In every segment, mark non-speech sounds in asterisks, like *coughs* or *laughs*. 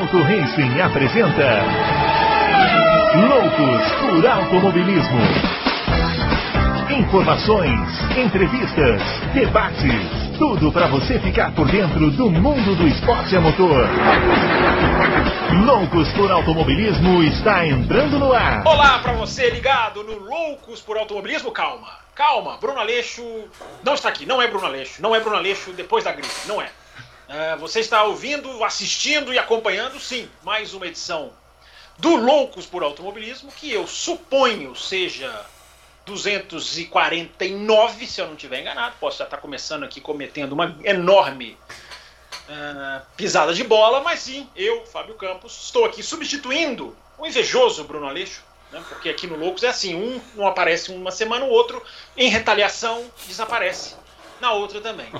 Adalto Racing apresenta Loucos por Automobilismo. Informações, entrevistas, debates, tudo para você ficar por dentro do mundo do esporte a motor. Loucos por Automobilismo está entrando no ar. Olá para você ligado no Loucos por Automobilismo. Calma, calma. Bruno Aleixo não está aqui. Não é Bruno Aleixo. Não é Bruno Aleixo depois da gripe. Não é. É, você está ouvindo, assistindo e acompanhando, sim, mais uma edição do Loucos por Automobilismo, que eu suponho seja 249, se eu não estiver enganado. Posso já estar começando aqui cometendo uma enorme uh, pisada de bola, mas sim, eu, Fábio Campos, estou aqui substituindo o invejoso Bruno Aleixo, né, porque aqui no Loucos é assim: um não aparece uma semana, o outro, em retaliação, desaparece na outra também.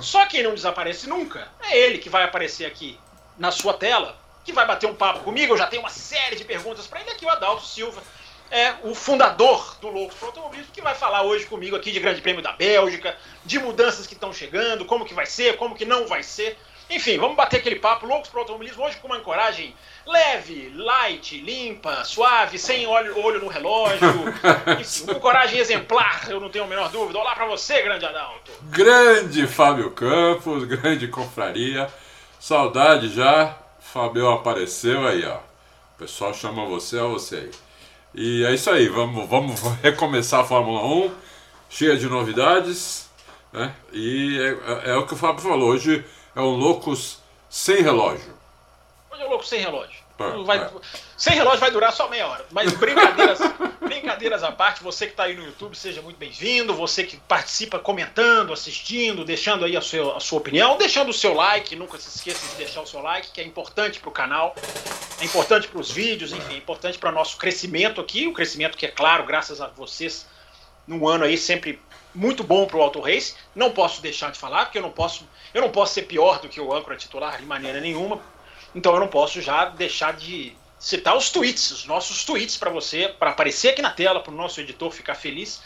Só quem não desaparece nunca é ele que vai aparecer aqui na sua tela, que vai bater um papo comigo. Eu já tenho uma série de perguntas para ele aqui, o Adalto Silva. É o fundador do Loucos para Automobilismo, que vai falar hoje comigo aqui de Grande Prêmio da Bélgica, de mudanças que estão chegando, como que vai ser, como que não vai ser. Enfim, vamos bater aquele papo loucos para o automobilismo hoje com uma ancoragem leve, light, limpa, suave, sem olho, olho no relógio. *laughs* Enfim, uma coragem exemplar, eu não tenho a menor dúvida. Olá para você, grande Adalto. Grande Fábio Campos, grande confraria. Saudade já. Fábio apareceu aí, ó. O pessoal chama você a você aí. E é isso aí, vamos, vamos *laughs* recomeçar a Fórmula 1, cheia de novidades. Né? E é, é, é o que o Fábio falou. Hoje é um Loucos sem relógio. Hoje é um Loucos sem relógio. É, vai, é. Sem relógio vai durar só meia hora. Mas brincadeiras, *laughs* brincadeiras à parte, você que está aí no YouTube, seja muito bem-vindo. Você que participa comentando, assistindo, deixando aí a sua, a sua opinião, deixando o seu like. Nunca se esqueça de deixar o seu like, que é importante para o canal, é importante para os vídeos, enfim, é importante para o nosso crescimento aqui. O crescimento que é claro, graças a vocês, num ano aí sempre muito bom para o Auto Race. Não posso deixar de falar, porque eu não posso, eu não posso ser pior do que o âncora titular de maneira nenhuma. Então eu não posso já deixar de citar os tweets, os nossos tweets para você, para aparecer aqui na tela, para o nosso editor ficar feliz.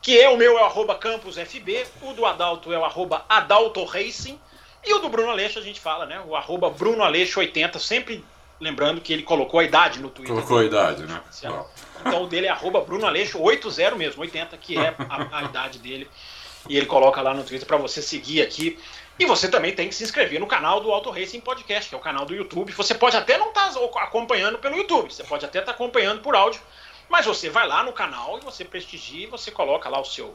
Que é o meu é o campusfb, o do Adalto é o arroba Adalto Racing, e o do Bruno Aleixo a gente fala, né? O arroba Bruno Aleixo 80, sempre lembrando que ele colocou a idade no Twitter. Colocou a idade, né? Então o dele é Bruno Aleixo 80 mesmo, 80, que é a, a idade dele. E ele coloca lá no Twitter para você seguir aqui. E você também tem que se inscrever no canal do Auto Racing Podcast, que é o canal do YouTube. Você pode até não estar tá acompanhando pelo YouTube, você pode até estar tá acompanhando por áudio, mas você vai lá no canal e você prestigia e você coloca lá o seu.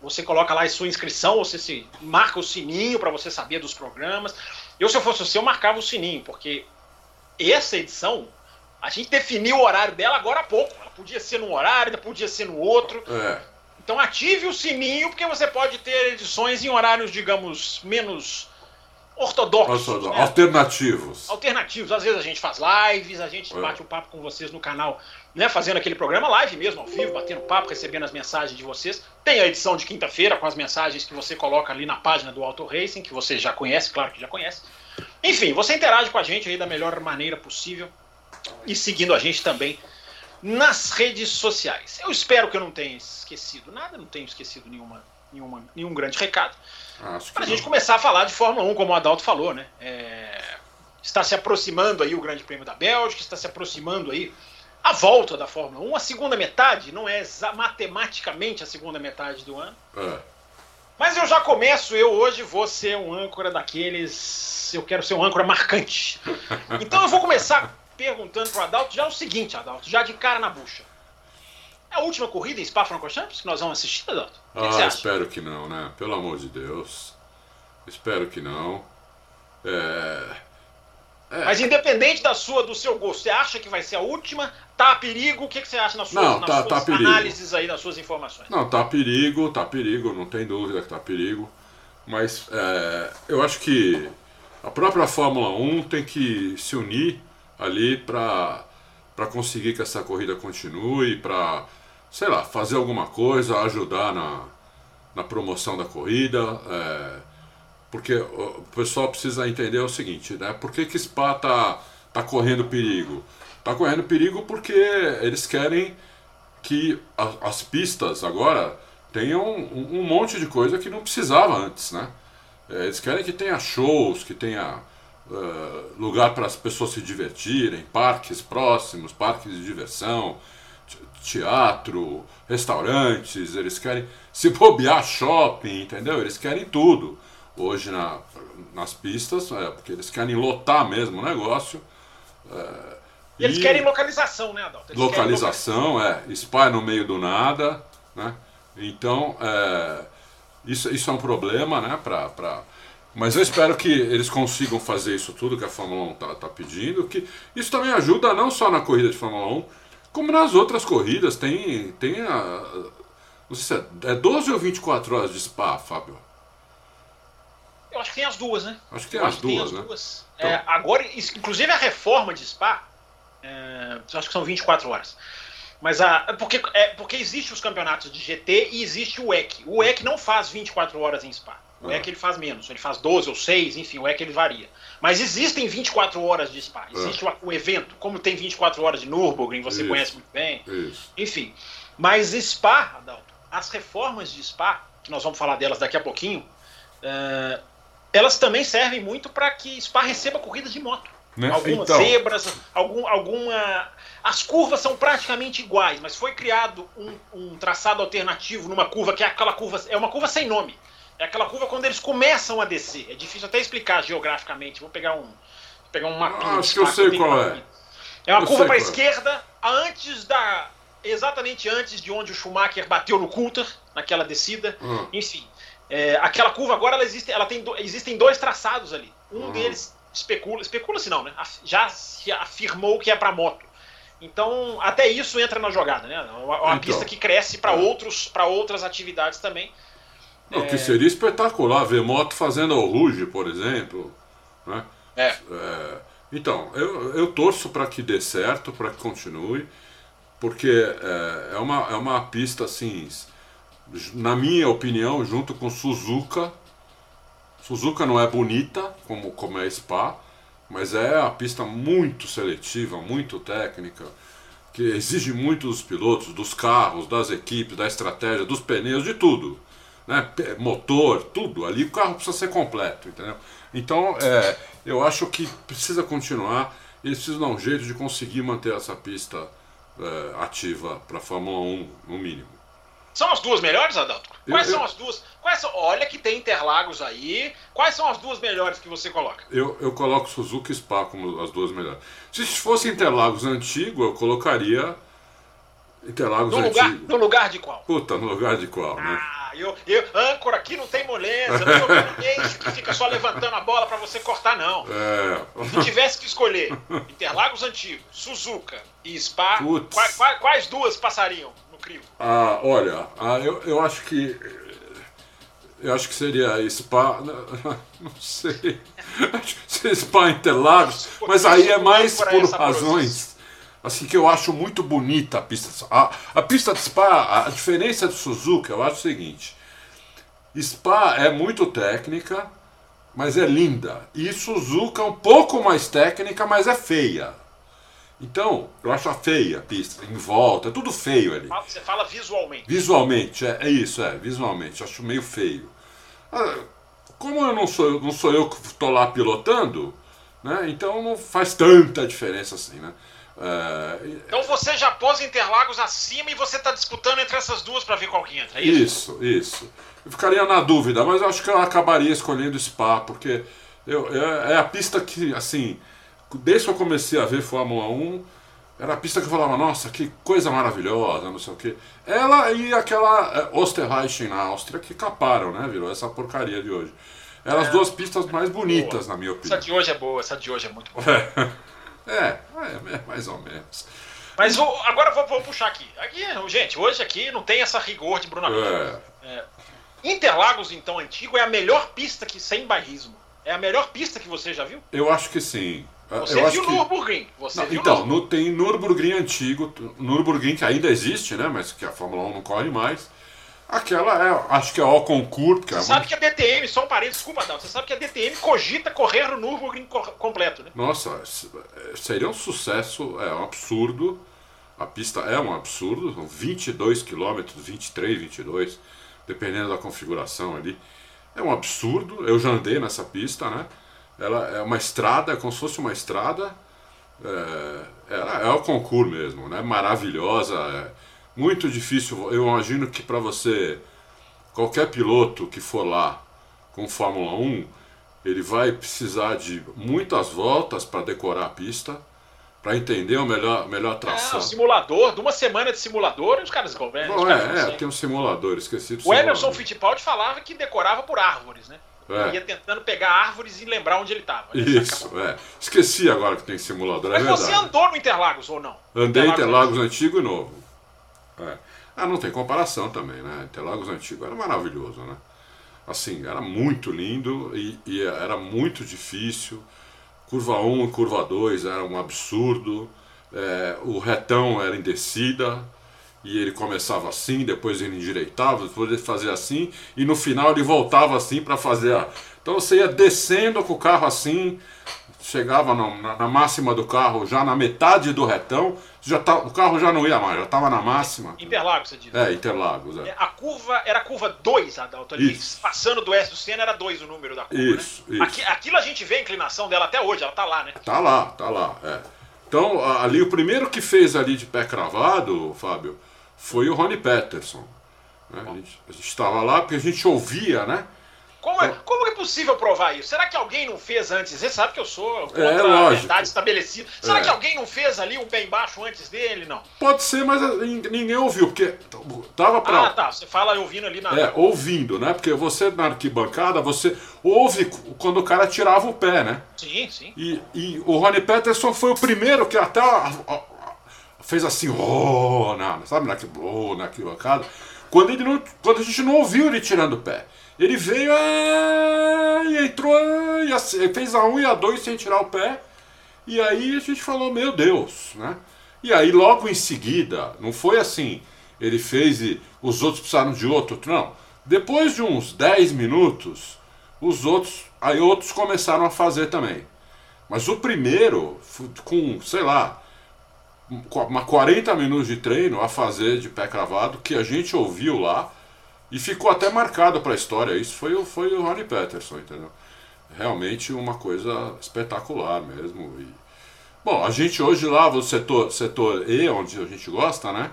Você coloca lá a sua inscrição, você se marca o sininho para você saber dos programas. Eu, se eu fosse você, eu marcava o sininho, porque essa edição a gente definiu o horário dela agora há pouco. Ela podia ser num horário, podia ser no outro. É. Então ative o sininho, porque você pode ter edições em horários, digamos, menos ortodoxos. Né? Alternativos. Alternativos. Às vezes a gente faz lives, a gente é. bate um papo com vocês no canal, né? Fazendo aquele programa live mesmo, ao vivo, batendo papo, recebendo as mensagens de vocês. Tem a edição de quinta-feira com as mensagens que você coloca ali na página do Auto Racing, que você já conhece, claro que já conhece. Enfim, você interage com a gente aí da melhor maneira possível e seguindo a gente também nas redes sociais. Eu espero que eu não tenha esquecido nada, não tenho esquecido nenhuma, nenhuma, nenhum grande recado. Para a gente começar a falar de Fórmula 1, como o Adalto falou, né? É, está se aproximando aí o Grande Prêmio da Bélgica, está se aproximando aí a volta da Fórmula 1, a segunda metade, não é matematicamente a segunda metade do ano. É. Mas eu já começo, eu hoje vou ser um âncora daqueles. Eu quero ser um âncora marcante. *laughs* Então eu vou começar perguntando pro Adalto já o seguinte, Adalto, já de cara na bucha. É a última corrida em Spa-Francorchamps que nós vamos assistir, Adalto? O ah, que espero que não, né? Pelo amor de Deus. Espero que não. É... É. Mas independente da sua, do seu gosto, você acha que vai ser a última? Tá a perigo? O que, que você acha nas suas, não, tá, nas suas tá análises aí, nas suas informações? Não, tá a perigo, tá a perigo, não tem dúvida que tá a perigo. Mas é, eu acho que a própria Fórmula 1 tem que se unir ali para conseguir que essa corrida continue, para, sei lá, fazer alguma coisa, ajudar na, na promoção da corrida. É, porque o pessoal precisa entender o seguinte, né? Por que, que Spa tá, tá correndo perigo? Tá correndo perigo porque eles querem que a, as pistas agora tenham um, um, monte de coisa que não precisava antes, né? É, eles querem que tenha shows, que tenha uh, lugar para as pessoas se divertirem, parques próximos, parques de diversão, teatro, restaurantes, eles querem se *laughs* bobear shopping, entendeu? Eles querem tudo hoje na, nas pistas, é, porque eles querem lotar mesmo o negócio. É, e eles e querem localização, né, Adalto? Eles localização, é. Spy no meio do nada, né? Então, é, isso, isso é um problema, né? Pra... Mas eu espero que eles consigam fazer isso tudo que a Fórmula 1 está tá pedindo. que Isso também ajuda não só na corrida de Fórmula 1, como nas outras corridas. Tem, tem a, não sei se é, é 12 ou 24 horas de Spa, Fábio? Eu acho que tem as duas, né? Acho que tem, as, duas, tem as né? duas, Então. É, agora, inclusive a reforma de Spa, é, acho que são 24 horas. Mas a, é porque, é, porque existe os campeonatos de GT e existe o EC. O EC não faz 24 horas em Spa. O ah. EC ele faz menos, ele faz 12 ou 6, enfim, o EC ele varia. Mas existem 24 horas de Spa. Existe ah. o, o, evento, como tem 24 horas de Nürburgring, você Isso. conhece muito bem. Isso. Enfim. Mas Spa, Adalto, as reformas de Spa, que nós vamos falar delas daqui a pouquinho, uh, elas também servem muito para que Spa receba corridas de moto. Né? Algumas então... zebras, algum, alguma. As curvas são praticamente iguais, mas foi criado um, um, traçado alternativo numa curva que é aquela curva. É uma curva sem nome. É aquela curva quando eles começam a descer. É difícil até explicar geograficamente. Vou pegar um. Vou pegar um mapinha. Ah, acho que eu sei qual é. É uma eu curva para a é. esquerda, antes da. Exatamente antes de onde o Schumacher bateu no Coulter, naquela descida. Hum. Enfim. É, aquela curva agora ela existe, ela tem, existem dois traçados ali. Um hum. deles especula, especula-se não, né? Já se afirmou que é para moto. Então, até isso entra na jogada, né? Uma, uma então, pista que cresce para é. outros para outras atividades também. O é... que seria espetacular ver moto fazendo o Ruge, por exemplo. Né? É. é então, eu, eu torço para que dê certo, para que continue, porque é, é, uma, é uma pista assim, na minha opinião, junto com Suzuka, Suzuka não é bonita como, como é Spa, mas é a pista muito seletiva, muito técnica, que exige muito dos pilotos, dos carros, das equipes, da estratégia, dos pneus, de tudo. Né? Motor, tudo. Ali o carro precisa ser completo, entendeu? Então, é, eu acho que precisa continuar. Eles precisam dar um jeito de conseguir manter essa pista é, ativa para a Fórmula 1, no mínimo. São as duas melhores, Adalto? Quais eu, são eu, as duas? Quais são, olha que tem Interlagos aí. Quais são as duas melhores que você coloca? Eu, eu coloco Suzuki e Spa como as duas melhores. Se fosse Interlagos antigo, eu colocaria Interlagos no antigo. Lugar, no lugar de qual? Puta, no lugar de qual, né? Eu, eu, âncora aqui não tem moleza, não é ninguém que fica só levantando a bola para você cortar, não. É. Se tivesse que escolher Interlagos antigo, Suzuka e Spa, quais, quais, quais duas passariam? Ah, olha, ah, eu, eu acho que. Eu acho que seria Spa. *laughs* Não sei. Acho que seria Spa Interlagos, mas aí é mais por razões. Assim que eu acho muito bonita a pista. A, a pista de Spa, a diferença do Suzuka, eu acho o seguinte: Spa é muito técnica, mas é linda. E Suzuka é um pouco mais técnica, mas é feia. Então, eu acho a feia a pista, em volta, é tudo feio ali. Você fala visualmente. Visualmente, é, é isso, é, visualmente, acho meio feio. Ah, como eu não sou, não sou eu que estou lá pilotando, né, então não faz tanta diferença assim, né. É, então você já pôs Interlagos acima e você está disputando entre essas duas para ver qual que entra, é isso? Isso, isso. Eu ficaria na dúvida, mas eu acho que eu acabaria escolhendo Spa, porque eu, é, é a pista que, assim, desde que eu comecei a ver Fórmula 1, era a pista que eu falava, nossa, que coisa maravilhosa, não sei o quê. Ela e aquela é, Osterreich na Áustria que caparam, né? Virou essa porcaria de hoje. Eram é, as duas pistas mais bonitas, boa. na minha opinião. Essa de hoje é boa, essa de hoje é muito boa. É, é, é mais ou menos. Mas vou, agora vou, vou, puxar aqui. aqui. Gente, hoje aqui não tem essa rigor de Bruno é. é. Interlagos, então, antigo, é a melhor pista que sem bairrismo. É a melhor pista que você já viu? Eu acho que sim. Você eu viu que... Nürburgring? Você não, viu então, no, tem Nürburgring antigo, Nürburgring que ainda existe, né? Mas que a Fórmula 1 não corre mais. Aquela é, acho que é o concurso. Você é sabe muito... que a DTM, só um parênteses, desculpa, não, você sabe que a DTM cogita correr no Nürburgring completo, né? Nossa, seria um sucesso, é um absurdo. A pista é um absurdo, são 22 km, 23, 22, dependendo da configuração ali. É um absurdo, eu já andei nessa pista, né? ela é uma estrada, é como se fosse uma estrada. É, é, é o concurso mesmo, né? Maravilhosa, é muito difícil. Eu imagino que para você, qualquer piloto que for lá com Fórmula 1, ele vai precisar de muitas voltas para decorar a pista, para entender o melhor, melhor tração. É, um simulador, de uma semana de simulador, os caras governam. Bom, é, é, tem um simulador, esqueci do O Emerson Fittipaldi falava que decorava por árvores, né? É. Ia tentando pegar árvores e lembrar onde ele estava. Né? Isso, é. Esqueci agora que tem simulador. É Mas é você andou no Interlagos ou não? Andei em Interlagos, Interlagos antigo e novo. É. Ah, não tem comparação também, né? Interlagos antigo era maravilhoso, né? Assim, era muito lindo e, e era muito difícil. Curva 1 e curva 2 era um absurdo. É, o retão era em descida e ele começava assim, depois ele endireitava, depois ele fazia assim, e no final ele voltava assim para fazer a. Então você ia descendo com o carro assim, chegava na, na, máxima do carro, já na metade do retão, já tá, o carro já não ia mais, já estava na máxima. Interlagos, você diz. É, Interlagos. É. é. A curva era a curva 2, Adalto, ali, Isso. passando do S do Senna era 2 o número da curva. Isso, né? isso. Aqui, aquilo a gente vê a inclinação dela até hoje, ela tá lá, né? Tá lá, tá lá, é. Então, ali, o primeiro que fez ali de pé cravado, Fábio, foi o Rony Peterson. Né? A gente estava lá porque a gente ouvia, né? Como é, como é possível provar isso? Será que alguém não fez antes? Você sabe que eu sou contra é, a verdade estabelecida. Será é. que alguém não fez ali um pé embaixo antes dele? Não. Pode ser, mas ninguém ouviu, porque tava pra. Ah, tá. Você fala ouvindo ali na. É, ouvindo, né? Porque você na arquibancada, você ouve quando o cara tirava o pé, né? Sim, sim. E, e o Rony Peterson foi o primeiro que até fez assim, oh, na, sabe, na, oh, na arquibancada. Quando, ele não, quando a gente não ouviu ele tirando o pé. Ele veio e entrou e assim, fez a 1 um e a 2 sem tirar o pé. E aí a gente falou, meu Deus, né? E aí logo em seguida, não foi assim, ele fez e os outros precisaram de outro, não. Depois de uns 10 minutos, os outros, aí outros começaram a fazer também. Mas o primeiro, com, sei lá, uma 40 minutos de treino a fazer de pé cravado, que a gente ouviu lá, e ficou até marcado para a história. Isso foi, o, foi o Ronnie Peterson, entendeu? Realmente uma coisa espetacular mesmo. E, bom, a gente hoje lá, o setor, setor E, onde a gente gosta, né?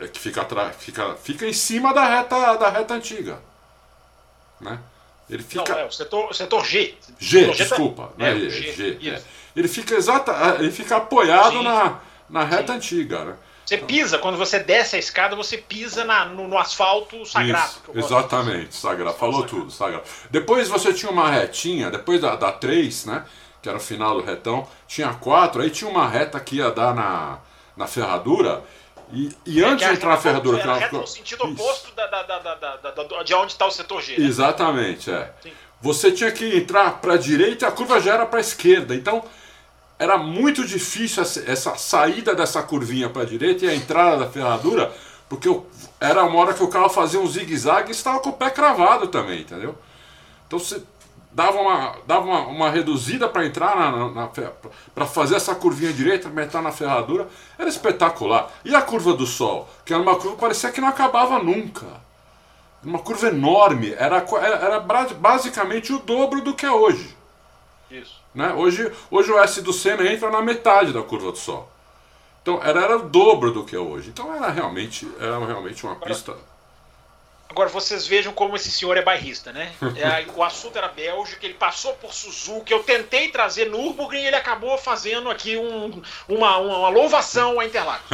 É que fica, fica, fica em cima da reta, da reta antiga. Né? Ele fica... Não, é o setor, setor G. G, tá- desculpa. É, né? G, G, é. Ele fica exata, ele fica apoiado na, na reta Sim. antiga, né? Você pisa, quando você desce a escada, você pisa na, no, no asfalto sagrado. Isso, exatamente, sagrado. Falou sagrado. tudo, sagrado. Depois você tinha uma retinha, depois da, da 3, né? Que era o final do retão, tinha 4, aí tinha uma reta que ia dar na, na ferradura. E, e é, antes de entrar na ferradura. Era reta no sentido Isso. oposto da, da, da, da, de onde está o setor G. Né? Exatamente, é. Sim. Você tinha que entrar para a direita e a curva já era para a esquerda. Então era muito difícil essa saída dessa curvinha para a direita e a entrada da ferradura, porque era uma hora que o carro fazia um zigue-zague e estava com o pé cravado também, entendeu? Então você dava uma, dava uma, uma reduzida para entrar na, na, para fazer essa curvinha direita, entrar na ferradura, era espetacular. E a curva do sol, que era uma curva que parecia que não acabava nunca. Uma curva enorme, era, era basicamente o dobro do que é hoje. Isso. Né? Hoje, hoje o S do Senna entra na metade da curva do Sol. Então era, era o dobro do que é hoje. Então era realmente, era realmente uma pista Agora vocês vejam como esse senhor é bairrista, né? *laughs* É, o assunto era Bélgica, ele passou por Suzuki, eu tentei trazer Nürburgring e ele acabou fazendo aqui um, uma, uma, louvação a Interlagos.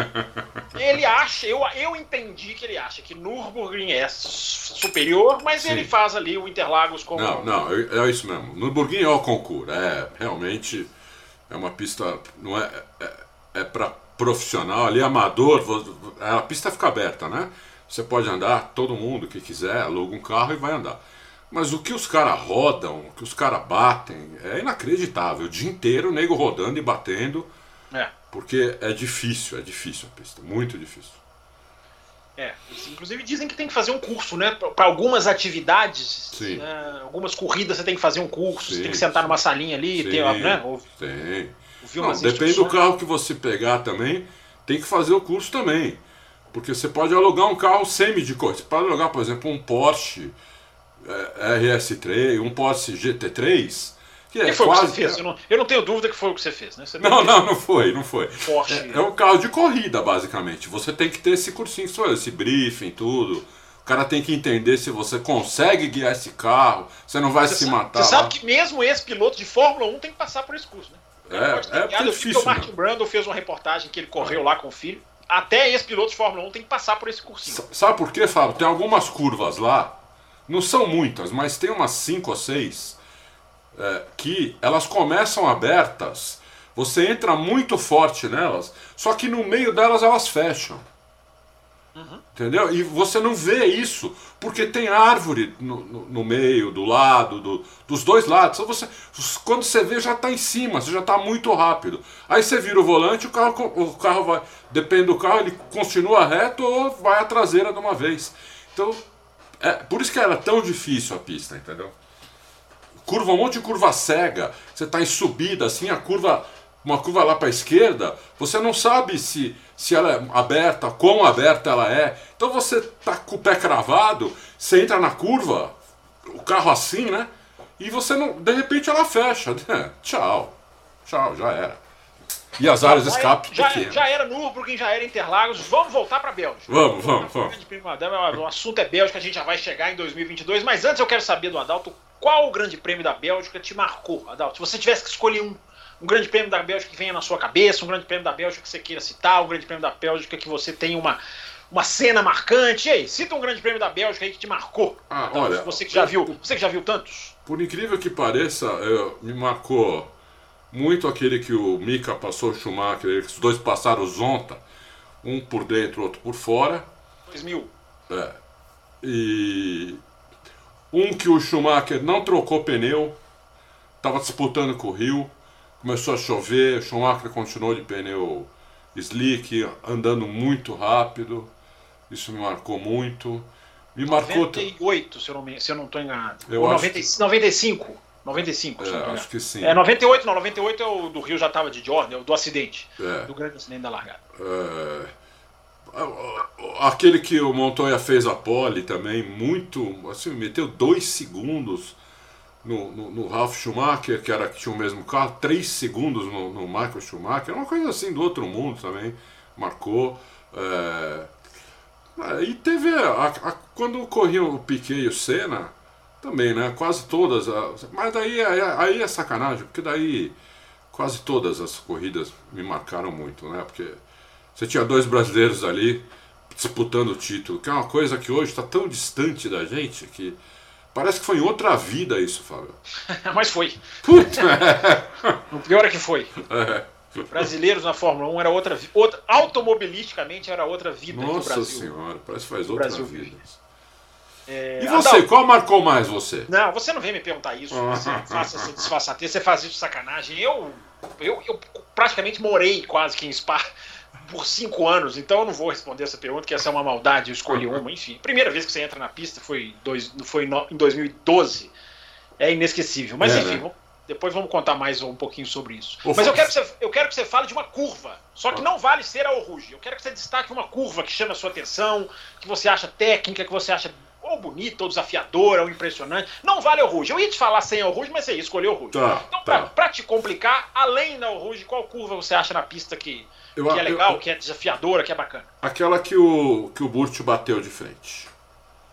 *laughs* ele acha, eu, eu entendi que ele acha que Nürburgring é superior, mas Sim. ele faz ali o Interlagos como... Não, não, é, é isso mesmo. Nürburgring é o concurso, é realmente é uma pista, não é, é, é para profissional, ali amador, a pista fica aberta, né? Você pode andar, todo mundo que quiser, aluga um carro e vai andar. Mas o que os caras rodam, o que os caras batem, é inacreditável. O dia inteiro o nego rodando e batendo. É. Porque é difícil, é difícil a pista, muito difícil. É, inclusive dizem que tem que fazer um curso, né? Para algumas atividades, né? algumas corridas você tem que fazer um curso, sim, você tem que sentar sim. numa salinha ali, sim, ter, né? tem. Não, depende do carro que você pegar também, tem que fazer o curso também. Porque você pode alugar um carro semi de coisa. Você pode alugar, por exemplo, um Porsche é, RS3, um Porsche GT3, que é foi quase... o que você fez? Eu não, eu não, tenho dúvida que foi o que você fez, né? Você não, não, não foi, não foi. Porsche. É, é um carro de corrida, basicamente. Você tem que ter esse cursinho, esse briefing, tudo. O cara tem que entender se você consegue guiar esse carro, você não vai você se sabe, matar. Você lá. sabe que mesmo esse piloto de Fórmula 1 tem que passar por esse curso, né? É, é, é difícil. O Martin né? Brando fez uma reportagem que ele correu lá com o filho. Até esse piloto de Fórmula 1 tem que passar por esse cursinho. Sabe por quê, Fábio? Tem algumas curvas lá, não são muitas, mas tem umas 5 ou 6 é, que elas começam abertas, você entra muito forte nelas, só que no meio delas elas fecham. Uhum. Entendeu? E você não vê isso, porque tem árvore no, no, no meio, do lado, do, dos dois lados. Então você, quando você vê, já está em cima, você já está muito rápido. Aí você vira o volante, o carro, o carro vai. Depende do carro, ele continua reto ou vai à traseira de uma vez. Então, é por isso que era tão difícil a pista, entendeu? curva, um monte de curva cega, você está em subida, assim, a curva, uma curva lá para a esquerda, você não sabe se, se ela é aberta, quão aberta ela é. Então você tá com o pé cravado, você entra na curva, o carro assim, né? E você não. De repente ela fecha. Né? *laughs* Tchau. Tchau, já era. E as áreas de escape já, já, era Nürburgring, já era Interlagos. Vamos voltar para a Bélgica. Vamos, vamos, vamos. O assunto é Bélgica, a gente já vai chegar em 2022. Mas antes eu quero saber do Adalto qual o grande prêmio da Bélgica te marcou, Adalto? Se você tivesse que escolher um, um grande prêmio da Bélgica que venha na sua cabeça, um grande prêmio da Bélgica que você queira citar, um grande prêmio da Bélgica que você tenha uma, uma cena marcante. E aí, cita um grande prêmio da Bélgica aí que te marcou. Ah, olha, você que já viu, você que já viu tantos. Por incrível que pareça, eu, me marcou muito aquele que o Mika passou o Schumacher, os dois passaram zonta, um por dentro, outro por fora. 2000. É. E um que o Schumacher não trocou pneu, estava disputando com o Rio, começou a chover, o Schumacher continuou de pneu slick, andando muito rápido. Isso me marcou muito. Me 98, marcou... se eu não, se eu não estou enganado. Eu Ou acho 90, que... 95. 95, é, acho que sim. É, 98, não, 98 é o do Rio já estava de Jordan, é o do acidente. É. Do grande acidente da largada. É. Aquele que o Montoya fez a pole também, muito. Assim, meteu dois segundos no, no, no, Ralf Schumacher, que era que tinha o mesmo carro, três segundos no, no Michael Schumacher, uma coisa assim do outro mundo também, marcou. É... E teve. A, a, quando corriam o Piquet e o Senna, também, né? Quase todas. Mas daí aí é sacanagem, porque daí quase todas as corridas me marcaram muito, né? Porque você tinha dois brasileiros ali disputando o título, que é uma coisa que hoje está tão distante da gente que parece que foi em outra vida isso, Fábio. *laughs* Mas foi. Puta. *laughs* o pior é que foi. É. Brasileiros na Fórmula 1 era outra, outra automobilisticamente era outra vida Nossa Brasil. senhora, parece que faz outra vida. É... E você, Adal... qual marcou mais você? Não, você não vem me perguntar isso. *laughs* Você faça essa disfarçatez, você faz isso de sacanagem. Eu, eu, eu praticamente morei quase que em Spa por cinco anos, então eu não vou responder essa pergunta, que essa é uma maldade, eu escolhi uma, enfim. Primeira vez que você entra na pista foi, dois, foi no, em 2012. É inesquecível. Mas é, enfim, né? depois vamos contar mais um pouquinho sobre isso. Mas eu quero, que você, eu quero que você fale de uma curva. Só que não vale ser a Oruge. Eu quero que você destaque uma curva que chama a sua atenção, que você acha técnica, que você acha ou bonita, ou desafiadora, ou impressionante. Não vale o Rouge. Eu ia te falar sem o Rouge, mas você ia escolher o Rouge. Tá, então, tá. Pra, te complicar, além da Rouge, qual curva você acha na pista que, eu, que é legal, eu, que é desafiadora, que é bacana? Aquela que o, que o Burt bateu de frente.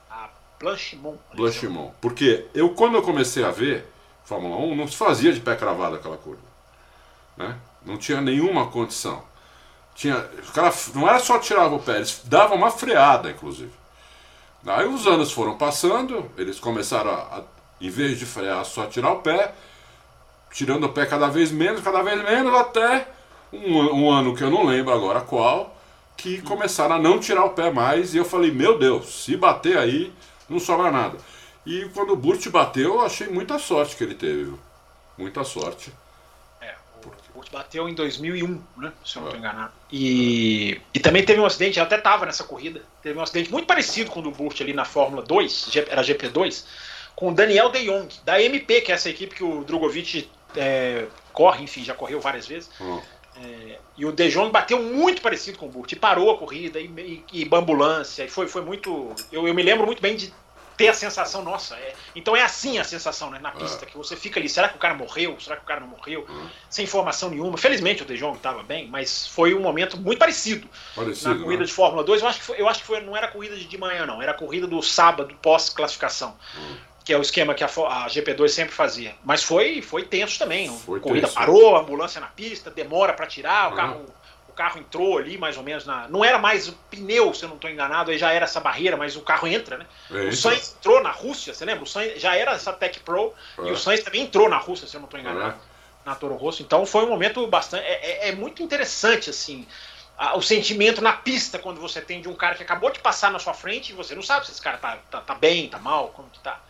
A Blanchimont. Blanchimont. Porque eu, quando eu comecei a ver Fórmula 1, não se fazia de pé cravado aquela curva. Né? Não tinha nenhuma condição. Tinha, o cara, não era só tirar o pé, eles davam uma freada, inclusive. Aí os anos foram passando, eles começaram a, a em vez de frear, só tirar o pé, tirando o pé cada vez menos, cada vez menos, até um, um ano que eu não lembro agora qual, que começaram a não tirar o pé mais, e eu falei, meu Deus, se bater aí, não sobra nada. E quando o Burt bateu, eu achei muita sorte que ele teve, muita sorte bateu em 2001, né? Se eu não estou enganado. E, e também teve um acidente, eu até estava nessa corrida, teve um acidente muito parecido com o do Burt ali na Fórmula 2, era GP2, com o Daniel De Jong, da MP, que é essa equipe que o Drogovic é, corre, enfim, já correu várias vezes. Hum. É, e o De Jong bateu muito parecido com o Burt, e parou a corrida, e, e, e ambulância, e foi, foi muito. Eu, eu me lembro muito bem de ter a sensação, nossa, é, então é assim a sensação né, na pista, é. que você fica ali, será que o cara morreu? Será que o cara não morreu? Uhum. Sem informação nenhuma. Felizmente o De Jong estava bem, mas foi um momento muito parecido, parecido na corrida né? de Fórmula 2. Eu acho que, foi, eu acho que foi, não era corrida de manhã, não, era corrida do sábado pós-classificação. Uhum. Que é o esquema que a, a, GP2 sempre fazia. Mas foi, foi tenso também. Foi a corrida tenso. parou, a ambulância na pista, demora para tirar, o uhum. carro carro entrou ali mais ou menos na. Não era mais o pneu, se eu não estou enganado, aí já era essa barreira, mas o carro entra, né? É, o Sainz entrou na Rússia, você lembra? O Sainz já era essa Tech Pro é. e o Sainz também entrou na Rússia, se eu não estou enganado, é. na Toro Rosso. Então foi um momento bastante. É, é, é muito interessante, assim. A, o sentimento na pista quando você tem de um cara que acabou de passar na sua frente e você não sabe se esse cara tá, tá, tá bem, tá mal, como que tá.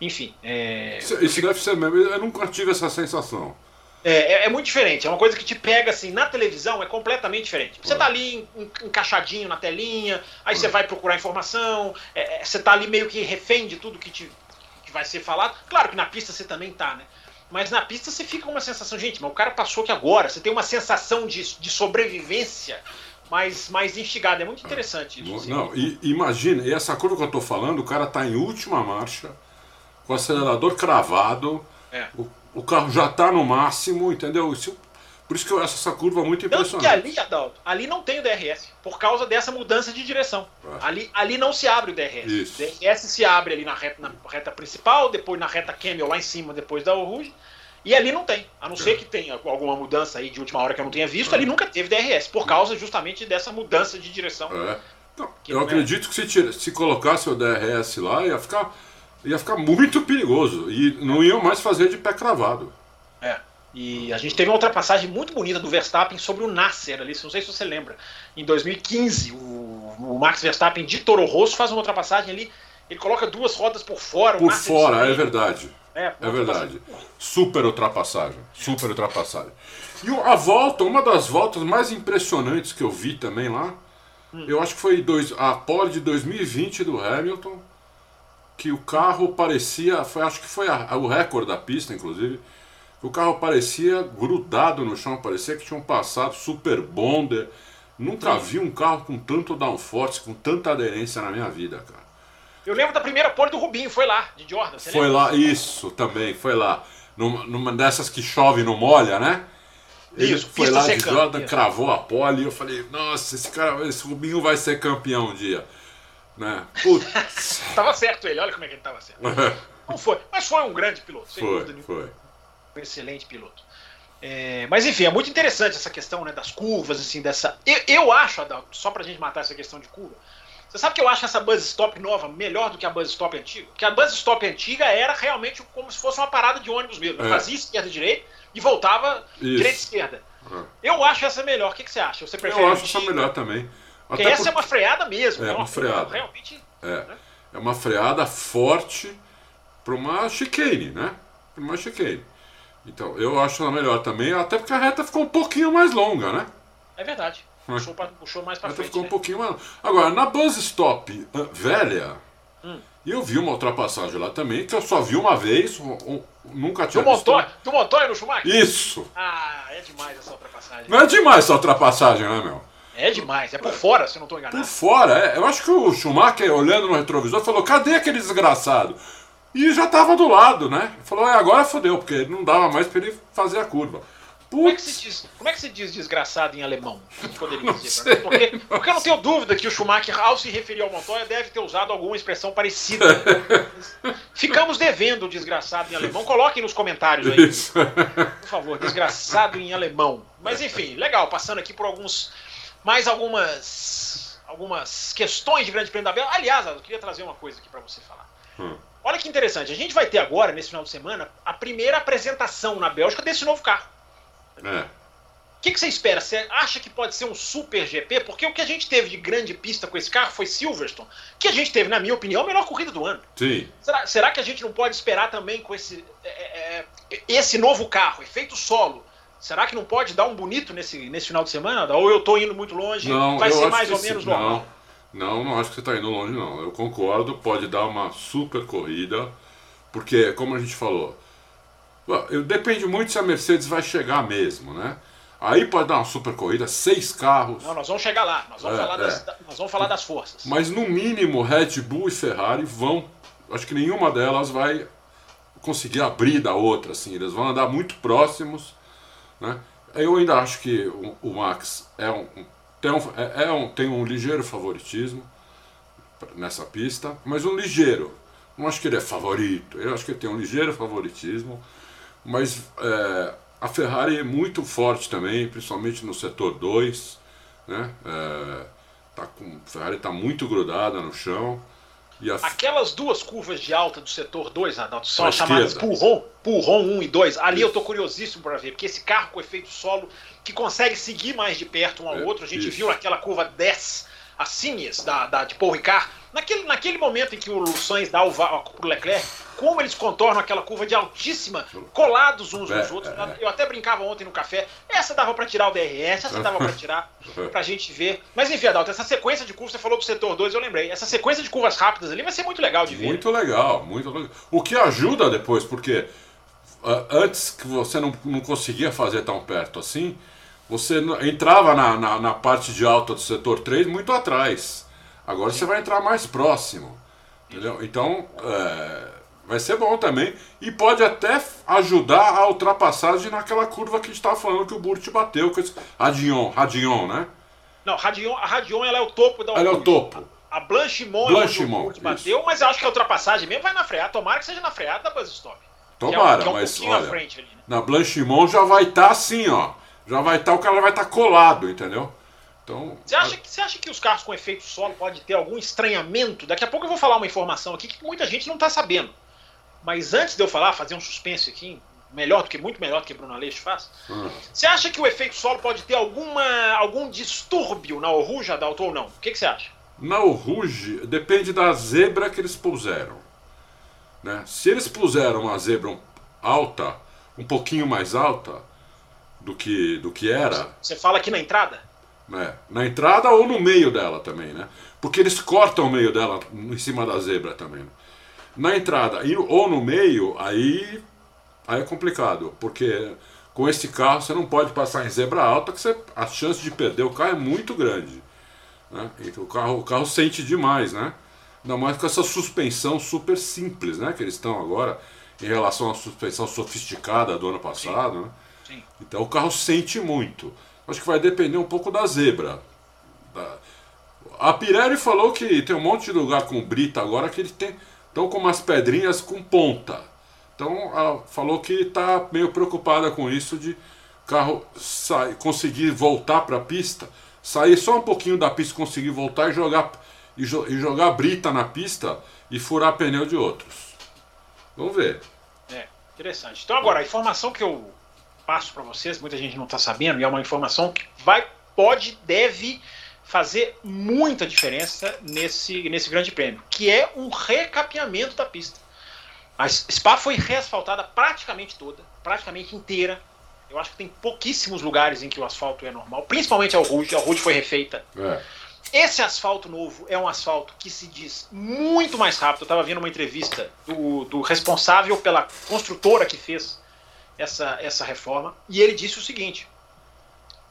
Enfim. É... Deve ser mesmo. Eu nunca tive essa sensação. É, é, é, muito diferente. É uma coisa que te pega assim na televisão, é completamente diferente. Você tá ali encaixadinho na telinha, aí você vai procurar informação, é, é, você tá ali meio que refém de tudo que, te, que vai ser falado. Claro que na pista você também tá, né? Mas na pista você fica com uma sensação, gente, mas o cara passou aqui agora. Você tem uma sensação de, de sobrevivência mais, mais instigada. É muito interessante isso. Assim. Não, e, imagina, e essa curva que eu tô falando, o cara tá em última marcha, com o acelerador cravado. É. O o carro já está no máximo, entendeu? Isso, por isso que eu acho essa curva muito impressionante. Tanto que ali, Adalto, ali não tem o DRS, por causa dessa mudança de direção. É. Ali, ali não se abre o DRS. Isso. O DRS se abre ali na reta, na reta principal, depois na reta Camel lá em cima, depois da Rouge. E ali não tem. A não é. ser que tenha alguma mudança aí de última hora que eu não tenha visto, é. ali nunca teve DRS, por causa justamente dessa mudança de direção. É. Eu é. acredito que se, tira, se colocasse o DRS lá, ia ficar ia ficar muito perigoso e não iam mais fazer de pé cravado. É. E a gente teve uma ultrapassagem muito bonita do Verstappen sobre o Nasser ali, não sei se você lembra. Em 2015, o, o Max Verstappen de Toro Rosso faz uma ultrapassagem ali, ele coloca duas rodas por fora. Por fora, é verdade. É, é verdade. Super ultrapassagem. Super ultrapassagem. E a volta, uma das voltas mais impressionantes que eu vi também lá, hum. eu acho que foi dois, a pole de 2020 do Hamilton que o carro parecia, foi, acho que foi a, o recorde da pista, inclusive, o carro parecia grudado no chão, parecia que tinham passado super bonder. Nunca vi um carro com tanto downforce, com tanta aderência na minha vida, cara. Eu lembro da primeira pole do Rubinho, foi lá, de Jordan. foi lembra? lá, isso também, foi lá. Numa, numa dessas que chove e não molha, né? Ele isso, foi lá secando, de Jordan, isso. cravou a pole e eu falei, nossa, esse cara, esse Rubinho vai ser campeão um dia. Né? Putz. *laughs* tava certo ele, olha como é que ele tava certo. *laughs* Não foi, mas foi um grande piloto, sem foi, dúvida Foi. Um excelente piloto. É, mas enfim, é muito interessante essa questão né, das curvas, assim, dessa. Eu, eu acho, Adalto, só pra gente matar essa questão de curva, você sabe que eu acho essa buzz stop nova melhor do que a buzz stop antiga? Porque a buzz stop antiga era realmente como se fosse uma parada de ônibus mesmo. É. Fazia esquerda e direita e voltava direita e esquerda. É. Eu acho essa melhor. O que, que, você acha? Você prefere eu acho essa melhor também. Porque essa é uma freada mesmo. É, é uma, uma freada. Realmente. É. Né? é uma freada forte para uma chicane, né? Para uma chicane. Então, eu acho ela melhor também, até porque a reta ficou um pouquinho mais longa, né? É verdade. É. Puxou, pra, puxou mais para frente. ficou né? um pouquinho mais Agora, na Buzz Stop ah, velha, hum. eu vi uma ultrapassagem lá também, que eu só vi uma vez, um, um, nunca tinha do visto. Do Montoya no Schumacher? Isso! Ah, é demais essa ultrapassagem. Não é demais essa ultrapassagem, né, meu? É demais, é por fora, se eu não estou enganado. Por fora, é. Eu acho que o Schumacher, olhando no retrovisor, falou: cadê aquele desgraçado? E já estava do lado, né? Falou: é, agora fodeu, porque não dava mais para ele fazer a curva. Como é, que se diz, como é que se diz desgraçado em alemão? Poderia *laughs* dizer, porque, porque eu não tenho dúvida que o Schumacher, ao se referir ao Montoya, deve ter usado alguma expressão parecida. *laughs* Ficamos devendo o desgraçado em alemão. Coloquem nos comentários aí. Isso. Por favor, desgraçado em alemão. Mas enfim, legal, passando aqui por alguns mais algumas algumas questões de Grande Prêmio da Bélgica. Aliás, eu queria trazer uma coisa aqui para você falar. Hum. Olha que interessante, a gente vai ter agora, nesse final de semana, a primeira apresentação na Bélgica desse novo carro. É. O que, que, você espera? Você acha que pode ser um super GP? Porque o que a gente teve de grande pista com esse carro foi Silverstone, que a gente teve, na minha opinião, a melhor corrida do ano. Sim. Será, será que a gente não pode esperar também com esse, é, é, esse novo carro, efeito solo, Será que não pode dar um bonito nesse, nesse final de semana? Ou eu estou indo muito longe? Não, vai ser mais ou menos normal? Não, não, acho que você está indo longe, não. Eu concordo, pode dar uma super corrida, porque, como a gente falou, eu, depende muito se a Mercedes vai chegar mesmo, né? Aí pode dar uma super corrida, seis carros. Não, nós vamos chegar lá, nós vamos, é, falar, é. Das, nós vamos falar das forças. Mas no mínimo, Red Bull e Ferrari vão acho que nenhuma delas vai conseguir abrir da outra, assim, eles vão andar muito próximos, né? Eu ainda acho que o, Max é um, tem, um, é, é um, tem um ligeiro favoritismo nessa pista, mas um ligeiro. Não acho que ele é favorito, eu acho que ele tem um ligeiro favoritismo, mas é, a Ferrari é muito forte também, principalmente no setor 2, né? É, tá com, a Ferrari está muito grudada no chão. A... Aquelas duas curvas de alta do setor 2, Adalto, são chamadas Purron, Purron 1 e 2. Ali isso. eu tô curiosíssimo para ver, porque esse carro com efeito solo que consegue seguir mais de perto um ao é, outro, a gente isso. viu aquela curva 10 a Sinias da, da, de Paul Ricard, naquele, naquele momento em que o Sainz dá o, o Leclerc, como eles contornam aquela curva de altíssima, colados uns nos é, outros. É. Eu até brincava ontem no café, essa dava para tirar o DRS, essa dava para tirar, *laughs* pra gente ver. Mas enfim, Adalto, essa sequência de curvas, você falou do setor 2, eu lembrei, essa sequência de curvas rápidas ali vai ser muito legal de ver. Muito legal, muito legal. O que ajuda depois, porque uh, antes que você não, não conseguia fazer tão perto assim, você entrava na, na, na, parte de alta do setor 3 muito atrás. Agora você vai entrar mais próximo. Entendeu? Então, é, vai ser bom também. E pode até ajudar a ultrapassagem naquela curva que a gente estava falando que o Burt bateu com esse Radion, Radion, né? Não, Radion, a Radion ela é o topo da Ela é o topo. A Blanchimont, Blanchimont é o Burt bateu, mas eu acho que a ultrapassagem mesmo vai na freada. Tomara que seja na freada da Buzz Stop. Tomara, é um, que é um mas olha, frente ali, né? na Blanchimont já vai estar tá assim, ó já vai estar, tá, o cara vai estar tá colado, entendeu? Então, você, acha que, você acha que os carros com efeito solo pode ter algum estranhamento? Daqui a pouco eu vou falar uma informação aqui que muita gente não está sabendo. Mas antes de eu falar, fazer um suspense aqui, melhor do que muito melhor do que Bruno Aleixo faz. Hum. Você acha que o efeito solo pode ter alguma, algum distúrbio na Oruge, Adalto, ou não? O que, que você acha? Na Oruge, depende da zebra que eles puseram. Né? Se eles puseram uma zebra alta, um pouquinho mais alta, do que, do que era. Você fala aqui na entrada? É, na entrada ou no meio dela também, né? Porque eles cortam o meio dela em cima da zebra também. Né? Na entrada ou no meio, aí, aí é complicado, porque com esse carro você não pode passar em zebra alta, que você, a chance de perder o carro é muito grande. Né? Então, o, carro, o carro sente demais, né? Ainda mais com essa suspensão super simples, né? Que eles estão agora em relação à suspensão sofisticada do ano passado, Sim. né? Sim. Então o carro sente muito. Acho que vai depender um pouco da zebra. A Pirelli falou que tem um monte de lugar com brita agora que eles tem, estão com umas pedrinhas com ponta. Então ela falou que está meio preocupada com isso de carro sair, conseguir voltar para a pista, sair só um pouquinho da pista, conseguir voltar e jogar e, jo e jogar brita na pista e furar pneu de outros. Vamos ver. É, interessante. Então agora a informação que eu passo para vocês, muita gente não está sabendo, e é uma informação que vai, pode, deve fazer muita diferença nesse, nesse grande prêmio, que é um recapeamento da pista. A Spa foi reasfaltada praticamente toda, praticamente inteira. Eu acho que tem pouquíssimos lugares em que o asfalto é normal, principalmente a Rouge. A Rouge foi refeita. É. Esse asfalto novo é um asfalto que se diz muito mais rápido. Eu estava vendo uma entrevista do, do responsável pela construtora que fez essa, essa reforma, e ele disse o seguinte: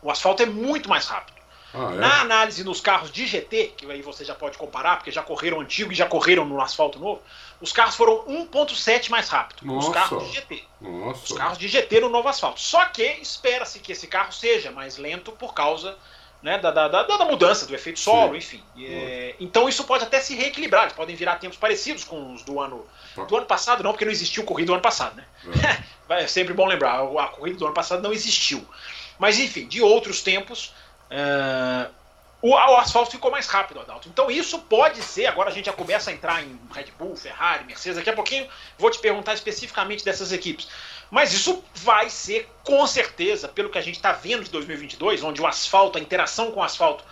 o asfalto é muito mais rápido. Ah, é? Na análise nos carros de GT, que aí você já pode comparar, porque já correram antigo e já correram no asfalto novo, os carros foram 1.7 mais rápido. Nossa. Os carros de GT. Nossa. Os carros de GT no novo asfalto. Só que espera-se que esse carro seja mais lento por causa né, da, da, da, da, mudança, do efeito solo, Sim. enfim. É, então isso pode até se reequilibrar, eles podem virar tempos parecidos com os do ano do ano passado, não, porque não existiu corrida do ano passado, né? É. *laughs* é sempre bom lembrar, a corrida do ano passado não existiu. Mas enfim, de outros tempos, uh, o, o, asfalto ficou mais rápido, Adalto. Então isso pode ser, agora a gente já começa a entrar em Red Bull, Ferrari, Mercedes, daqui a pouquinho vou te perguntar especificamente dessas equipes. Mas isso vai ser, com certeza, pelo que a gente está vendo de 2022, onde o asfalto, a interação com o asfalto,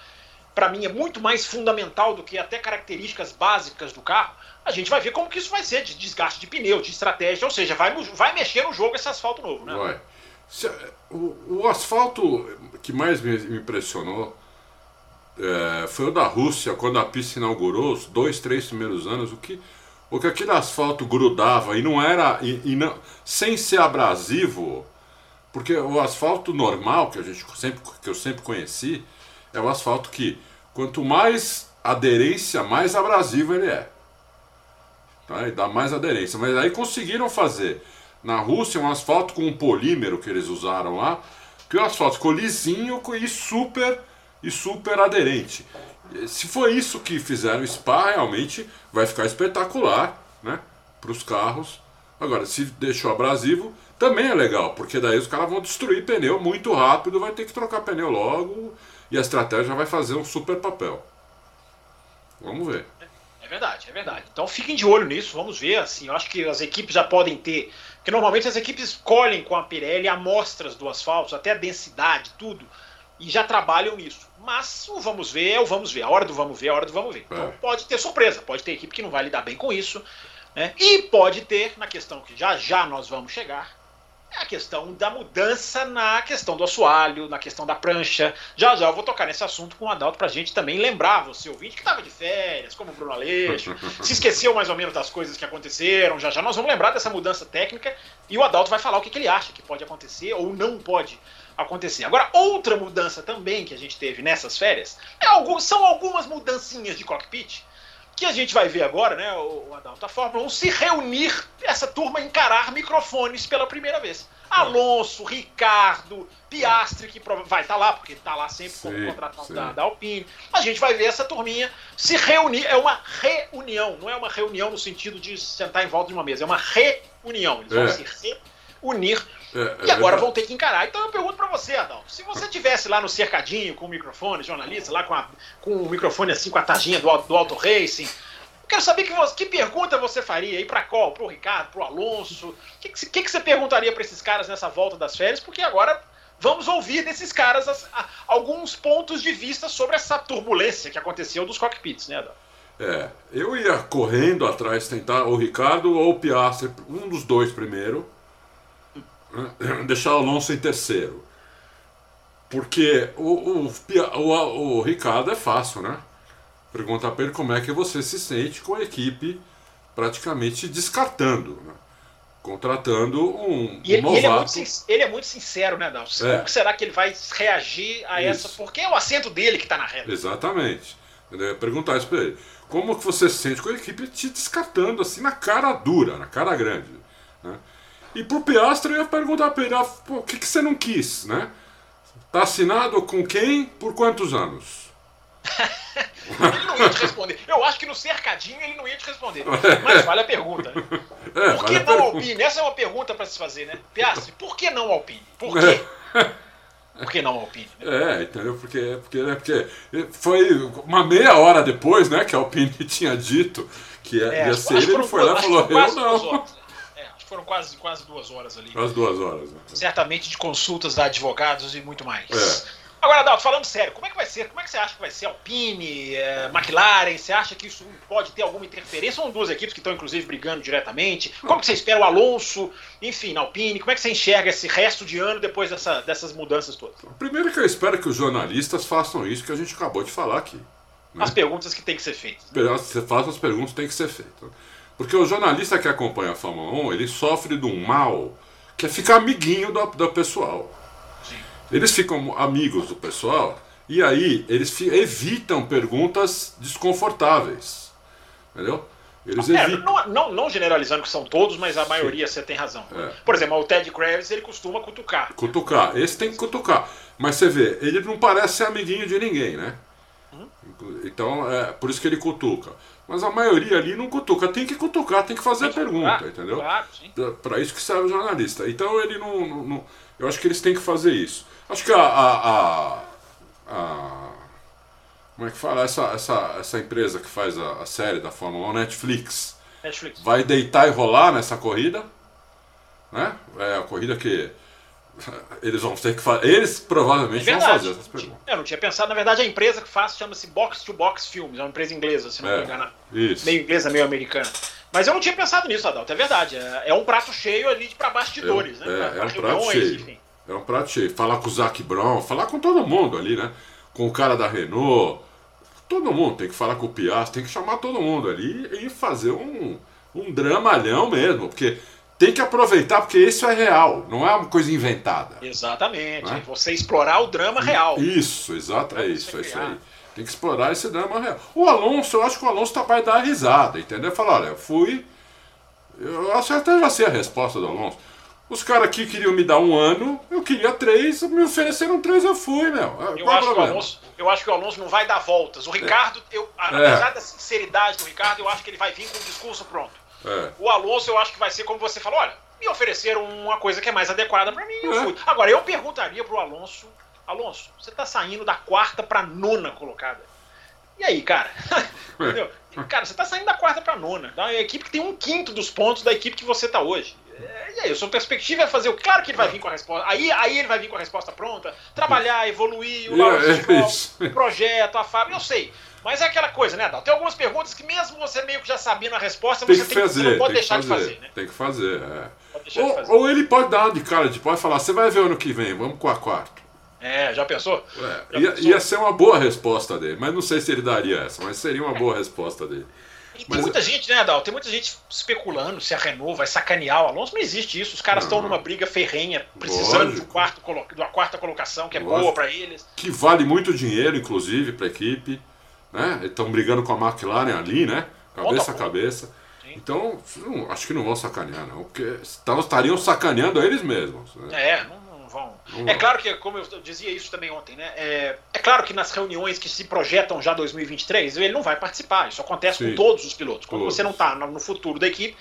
para mim é muito mais fundamental do que até características básicas do carro. A gente vai ver como que isso vai ser de desgaste de pneu, de estratégia, ou seja, vai, vai mexer no jogo esse asfalto novo, né? Vai. O, o asfalto que mais me impressionou é, foi o da Rússia, quando a pista inaugurou, os dois, três primeiros anos, o que porque aquele asfalto grudava e não era. E, e não, sem ser abrasivo, porque o asfalto normal que, a gente sempre, que eu sempre conheci é o asfalto que quanto mais aderência, mais abrasivo ele é. tá? e dá mais aderência. Mas aí conseguiram fazer na Rússia um asfalto com um polímero que eles usaram lá, que o asfalto ficou lisinho e super, e super aderente. Se for isso que fizeram o Spa, realmente vai ficar espetacular né, para os carros. Agora, se deixou abrasivo, também é legal, porque daí os caras vão destruir pneu muito rápido, vai ter que trocar pneu logo e a estratégia vai fazer um super papel. Vamos ver. É verdade, é verdade. Então fiquem de olho nisso, vamos ver. Assim, eu acho que as equipes já podem ter. Porque normalmente as equipes escolhem com a Pirelli amostras do asfalto, até a densidade, tudo, e já trabalham nisso. Mas o vamos ver é o vamos ver. A hora do vamos ver é a hora do vamos ver. Então é. pode ter surpresa, pode ter equipe que não vai lidar bem com isso. Né? E pode ter, na questão que já já nós vamos chegar, é a questão da mudança na questão do assoalho, na questão da prancha. Já já eu vou tocar nesse assunto com o Adalto pra gente também lembrar você, ouvinte, que estava de férias, como o Bruno Aleixo, *laughs* se esqueceu mais ou menos das coisas que aconteceram. Já já nós vamos lembrar dessa mudança técnica e o Adalto vai falar o que, que ele acha que pode acontecer ou não pode acontecer. Agora, outra mudança também que a gente teve nessas férias é algum, são algumas mudancinhas de cockpit que a gente vai ver agora, né, o Adalto, a Fórmula 1 se reunir, essa turma encarar microfones pela primeira vez. Alonso, Ricardo, Piastri, que vai estar tá lá, porque está lá sempre como contratado da, da, Alpine. A gente vai ver essa turminha se reunir. É uma reunião, não é uma reunião no sentido de sentar em volta de uma mesa, é uma reunião. Eles é. vão se reunir e agora vão ter que encarar. Então eu pergunto para você, Adalto, se você tivesse lá no cercadinho com o microfone, jornalista, lá com, a, com o microfone assim, com a tarjinha do, do Auto Racing, quero saber que, você, que pergunta você faria aí para qual? Para o Ricardo, para o Alonso? O que, que, que, você perguntaria para esses caras nessa volta das férias? Porque agora vamos ouvir desses caras as, a, alguns pontos de vista sobre essa turbulência que aconteceu dos cockpits, né, Adalto? É, eu ia correndo atrás tentar o Ricardo ou o Piastri, um dos dois primeiro *coughs* deixar o Alonso em terceiro. Porque o, o, o, o Ricardo é fácil, né? Perguntar para ele como é que você se sente com a equipe praticamente descartando, né? contratando um, e ele, um ele, é muito, ele, é muito, sincero, né, Dalson? É. Como será que ele vai reagir a isso. essa? Porque é o assento dele que está na reta. Exatamente. Perguntar isso para ele. Como que você se sente com a equipe te descartando assim na cara dura, na cara grande? Né? E pro Piastra eu ia perguntar pra ele, ah, o que, que você não quis, né? Tá assinado com quem? Por quantos anos? ele não ia te responder. Eu acho que no cercadinho ele não ia te responder. *laughs* Mas vale a pergunta. Né? É, por que vale não Alpine? Essa é uma pergunta para se fazer, né? Piastri, por que não Alpine? Por quê? Por que não Alpine? Né? É, entendeu? Porque, porque, né, porque foi uma meia hora depois né, que a Alpine *laughs* tinha dito que ia, é, ia ser ele, ele foi lá e falou: Eu não foram quase, quase duas horas ali. Quase duas horas. Né? Certamente de consultas da advogados e muito mais. É. Agora, Adalto, falando sério, como é que vai ser? Como é que você acha que vai ser Alpine, é, McLaren? Você acha que isso pode ter alguma interferência? São duas equipes que estão, inclusive, brigando diretamente. Como que você espera o Alonso, enfim, na Alpine? Como é que você enxerga esse resto de ano depois dessa, dessas mudanças todas? Primeiro que eu espero que os jornalistas façam isso que a gente acabou de falar aqui. Né? As perguntas que têm que ser feitas. Né? Você faz as perguntas que têm que ser feitas. Porque o jornalista que acompanha a Fórmula 1, ele sofre de um mal que é ficar amiguinho do, do pessoal. Eles ficam amigos do pessoal e aí eles evitam perguntas desconfortáveis. Entendeu? Eles é, evitam. Não, não, não, generalizando que são todos, mas a maioria Sim. você tem razão. É. Por exemplo, o Ted Kravitz ele costuma cutucar. Cutucar, esse tem que cutucar. Mas você vê, ele não parece ser amiguinho de ninguém, né? Uhum. Então, é por isso que ele cutuca. Mas a maioria ali não cutuca. Tem que cutucar, tem que fazer tem a pergunta, cutucar, entendeu? Claro, Para isso que serve o jornalista. Então ele não, não, não, Eu acho que eles têm que fazer isso. Acho que a. a, a, a como é que fala? Essa, essa, essa empresa que faz a, a série da Fórmula 1, Netflix, Netflix, vai deitar e rolar nessa corrida. Né? É a corrida que eles vão ter que fazer. Eles provavelmente é vão fazer essas perguntas. Eu não tinha pensado, na verdade, a empresa que faz chama-se Box to Box Films, é uma empresa inglesa, se não é, me engano. Isso. Meio inglesa, meio americana. Mas eu não tinha pensado nisso, Adalto, é verdade. É, é um prato cheio ali para bastidores, é, né? É, pra, é um prato cheio. Enfim. É um prato cheio. Falar com o Zac Brown, falar com todo mundo ali, né? Com o cara da Renault. Todo mundo tem que falar com o Piastri, tem que chamar todo mundo ali e fazer um, um dramalhão mesmo, porque tem que aproveitar porque isso é real, não é uma coisa inventada. Exatamente. É? Você explorar o drama real. Isso, exato, é isso, é isso aí. Tem que explorar esse drama real. O Alonso, eu acho que o Alonso tá, vai dar risada, entendeu? Falar, olha, fui, Eu acho que até já sei a resposta do Alonso. Os caras aqui queriam me dar um ano, eu queria três, me ofereceram três, eu fui, meu. Eu Qual acho, que o Alonso, eu acho que o Alonso não vai dar voltas. O Ricardo, é. eu, apesar é. da sinceridade do Ricardo, eu acho que ele vai vir com o discurso pronto. É. O Alonso, eu acho que vai ser como você falou: olha, me ofereceram uma coisa que é mais adequada para mim, eu é. fui. Agora, eu perguntaria pro Alonso: Alonso, você tá saindo da quarta pra nona colocada. E aí, cara? *laughs* Entendeu? Cara, você tá saindo da quarta pra nona. Da equipe que tem um quinto dos pontos da equipe que você tá hoje. É, e aí, a sua perspectiva é fazer o. Claro que ele vai vir com a resposta. Aí, aí ele vai vir com a resposta pronta, trabalhar, evoluir, o, é, o projeto, a fábrica, eu sei. Mas é aquela coisa, né, Adal? Tem algumas perguntas que, mesmo você meio que já sabendo a resposta, tem você, que tem fazer, você não pode deixar fazer, de fazer, né? Tem que fazer, é. Ou, fazer. ou, ele pode dar de cara, de pode falar, você vai ver ano que vem, vamos com a quarta. É, já pensou? É, já ia, pensou? ia, ser uma boa resposta dele, mas não sei se ele daria essa, mas seria uma boa resposta dele. E tem mas, muita gente, né, Adal? Tem muita gente especulando se a Renault vai sacanear o Alonso. Não existe isso. Os caras estão numa briga ferrenha, precisando de, um quarto, de uma quarta colocação, que é lógico, boa para eles. Que vale muito dinheiro, inclusive, para a equipe. Né? Estão brigando com a McLaren ali, né? Cabeça a cabeça. Sim. Então, não, acho que não vão sacanear, não. Porque estariam sacaneando eles mesmos. Né? É, não vão. É claro que, como eu dizia isso também ontem, né? É, é, claro que nas reuniões que se projetam já 2023, ele não vai participar. Isso acontece Sim. com todos os pilotos. Quando todos. você não está no futuro da equipe,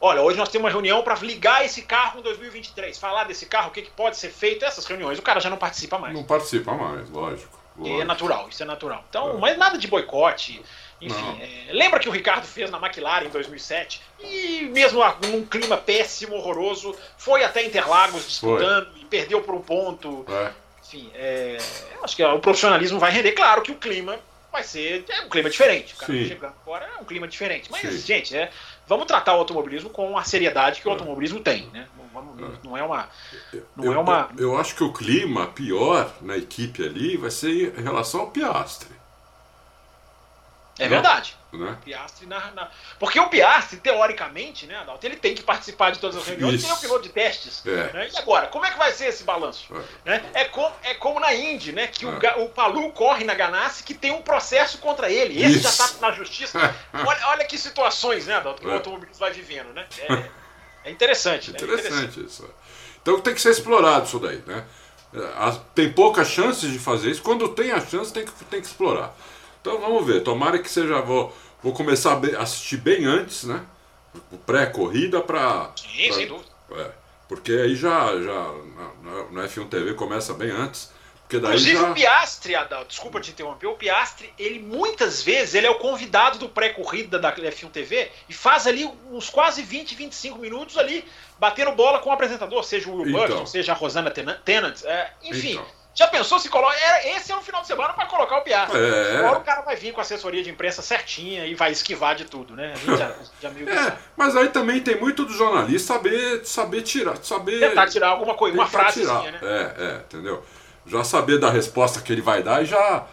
olha, hoje nós temos uma reunião para ligar esse carro em 2023, falar desse carro, o que, que pode ser feito, essas reuniões, o cara já não participa mais. Não participa mais, lógico. Lógico. E é natural, isso é natural. Então, é. mas nada de boicote. Enfim, é, lembra que o Ricardo fez na McLaren em 2007? E mesmo num clima péssimo, horroroso, foi até Interlagos disputando foi. e perdeu por um ponto. É. Enfim, é, acho que o profissionalismo vai render. Claro que o clima vai ser é um clima diferente. O cara Sim. chegando agora é um clima diferente. Mas, Sim. gente, é, vamos tratar o automobilismo com a seriedade que o é. automobilismo tem. Né? Vamos, é. Não é uma. Não eu, é uma... eu acho que o clima pior na equipe ali vai ser em relação ao Piastre. É verdade. Né? O Piastri na, na, Porque o Piastri, teoricamente, né, Adalto, ele tem que participar de todas as reuniões, Isso. tem o piloto de testes. É. Né? E agora, como é que vai ser esse balanço? É, né? é, com, é como na Indy, né? Que é. o, o Palu corre na Ganassi que tem um processo contra ele. Esse Isso. já está na justiça. *laughs* olha, olha que situações, né, Adalto, que o é. automobilismo vai vivendo, né? É, *laughs* é interessante. Interessante, né? interessante isso. Então tem que ser explorado isso daí, né? Tem poucas chances de fazer isso. Quando tem a chance, tem que, tem que explorar. Então vamos ver, tomara que seja. Vou, vou começar a assistir bem antes, né? Pré-corrida para. Sim, pra, sem dúvida. É, porque aí já, já na, F1 TV começa bem antes. Inclusive já... o Piastri, Adal, desculpa te interromper, o Piastri, ele muitas vezes ele é o convidado do pré-corrida da F1 TV e faz ali uns quase 20, 25 minutos ali, batendo bola com o apresentador, seja o Will então. Burton, seja a Rosana Tennant, é, enfim. Então. Já pensou se coloca. Esse é um final de semana para colocar o Piastri. É. Agora o cara vai vir com a assessoria de imprensa certinha e vai esquivar de tudo, né? A gente já, *laughs* já meio é, mas aí também tem muito do jornalista saber, saber tirar. Saber Tentar tirar alguma coisa, uma frasezinha, né? É, é, entendeu? Já saber da resposta que ele vai dar e já.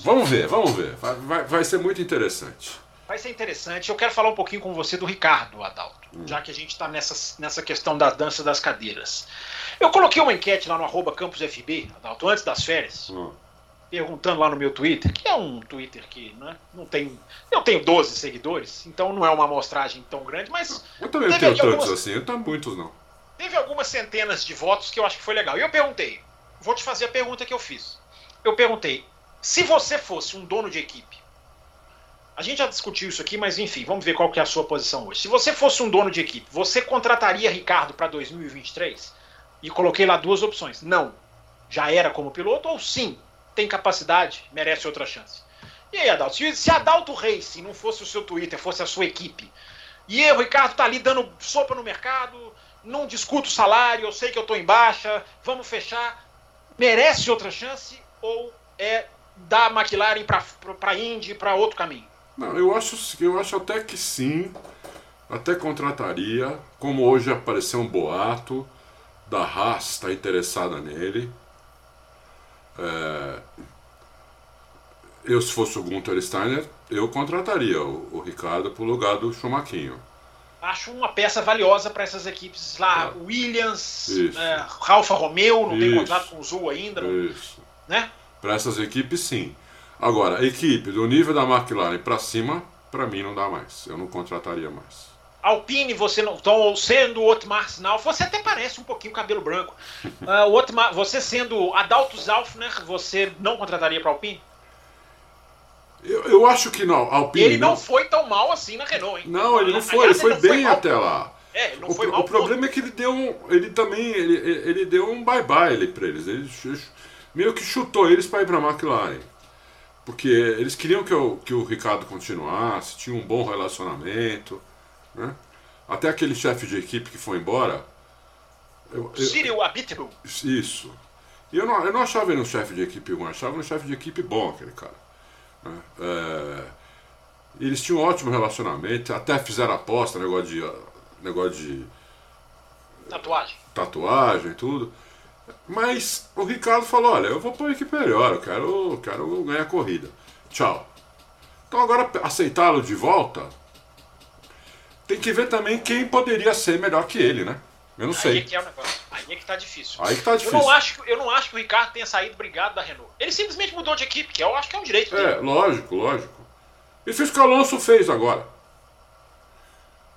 Vamos ver, vamos ver. Vai, vai, vai ser muito interessante. Vai ser interessante. Eu quero falar um pouquinho com você do Ricardo, Adalto, hum. já que a gente está nessa, nessa questão da dança das cadeiras. Eu coloquei uma enquete lá no arroba campusfb, Adalto, antes das férias, hum. perguntando lá no meu Twitter, que é um Twitter que né, não tem. Eu tenho 12 seguidores, então não é uma amostragem tão grande, mas. Eu também tenho tantos algumas, assim, eu tenho muitos não. Teve algumas centenas de votos que eu acho que foi legal. E eu perguntei, vou te fazer a pergunta que eu fiz. Eu perguntei, se você fosse um dono de equipe, a gente já discutiu isso aqui, mas enfim, vamos ver qual que é a sua posição hoje. Se você fosse um dono de equipe, você contrataria Ricardo para 2023? E coloquei lá duas opções. Não, já era como piloto, ou sim, tem capacidade, merece outra chance. E aí, Adalto, se, Adalto Racing não fosse o seu Twitter, fosse a sua equipe, e eu, Ricardo, tá ali dando sopa no mercado, não discuto o salário, eu sei que eu tô em baixa, vamos fechar, merece outra chance ou é da McLaren para Indy, para outro caminho? Não, eu acho, eu acho até que sim, até contrataria, como hoje apareceu um boato, da Haas está interessada nele. É, eu, se fosse o Gunther Steiner, eu contrataria o, o Ricardo para o lugar do Schumacher. Acho uma peça valiosa para essas equipes lá. É. Williams, é, Ralfa Romeo, não Isso. tem contrato com o Zul ainda. Isso. Né? Para essas equipes, sim. Agora, equipe do nível da McLaren para cima, para mim não dá mais. Eu não contrataria mais. Alpine, você não. Então, sendo o Otmar Sinal, você até parece um pouquinho cabelo branco. Uh, *laughs* o Otmar, você sendo Adalto Zalfner, você não contrataria para Alpine? Eu, acho que não. Alpine ele não, não foi tão mal assim na Renault, hein? Não, ele não foi, Aliás, ele foi ele bem foi até lá. É, ele não o, foi mal. O problema é que ele deu um. Ele também. Ele, ele deu um bye-bye ele, pra eles. Ele meio que chutou eles para ir pra McLaren. Porque eles queriam que, eu, que o Ricardo continuasse, tinha um bom relacionamento. Né? Até aquele chefe de equipe que foi embora. Eu, eu, Cyril. Isso. Eu não, eu não achava ele um chefe de equipe ruim, achava um chefe de equipe bom aquele cara. É, eles tinham um ótimo relacionamento, até fizeram aposta, negócio de. negócio de. Tatuagem. Tatuagem e tudo. Mas o Ricardo falou: olha, eu vou pôr uma equipe melhor, eu quero, eu quero ganhar corrida. Tchau. Então agora aceitá-lo de volta tem que ver também quem poderia ser melhor que ele, né? Eu não sei. Aí é que é o negócio. Aí é que tá difícil. Aí que tá difícil. Eu não acho, eu não acho que o Ricardo tenha saído brigado da Renault. Ele simplesmente mudou de equipe, que eu acho que é um direito dele. É, lógico, lógico. Ele fez o que o Alonso fez agora.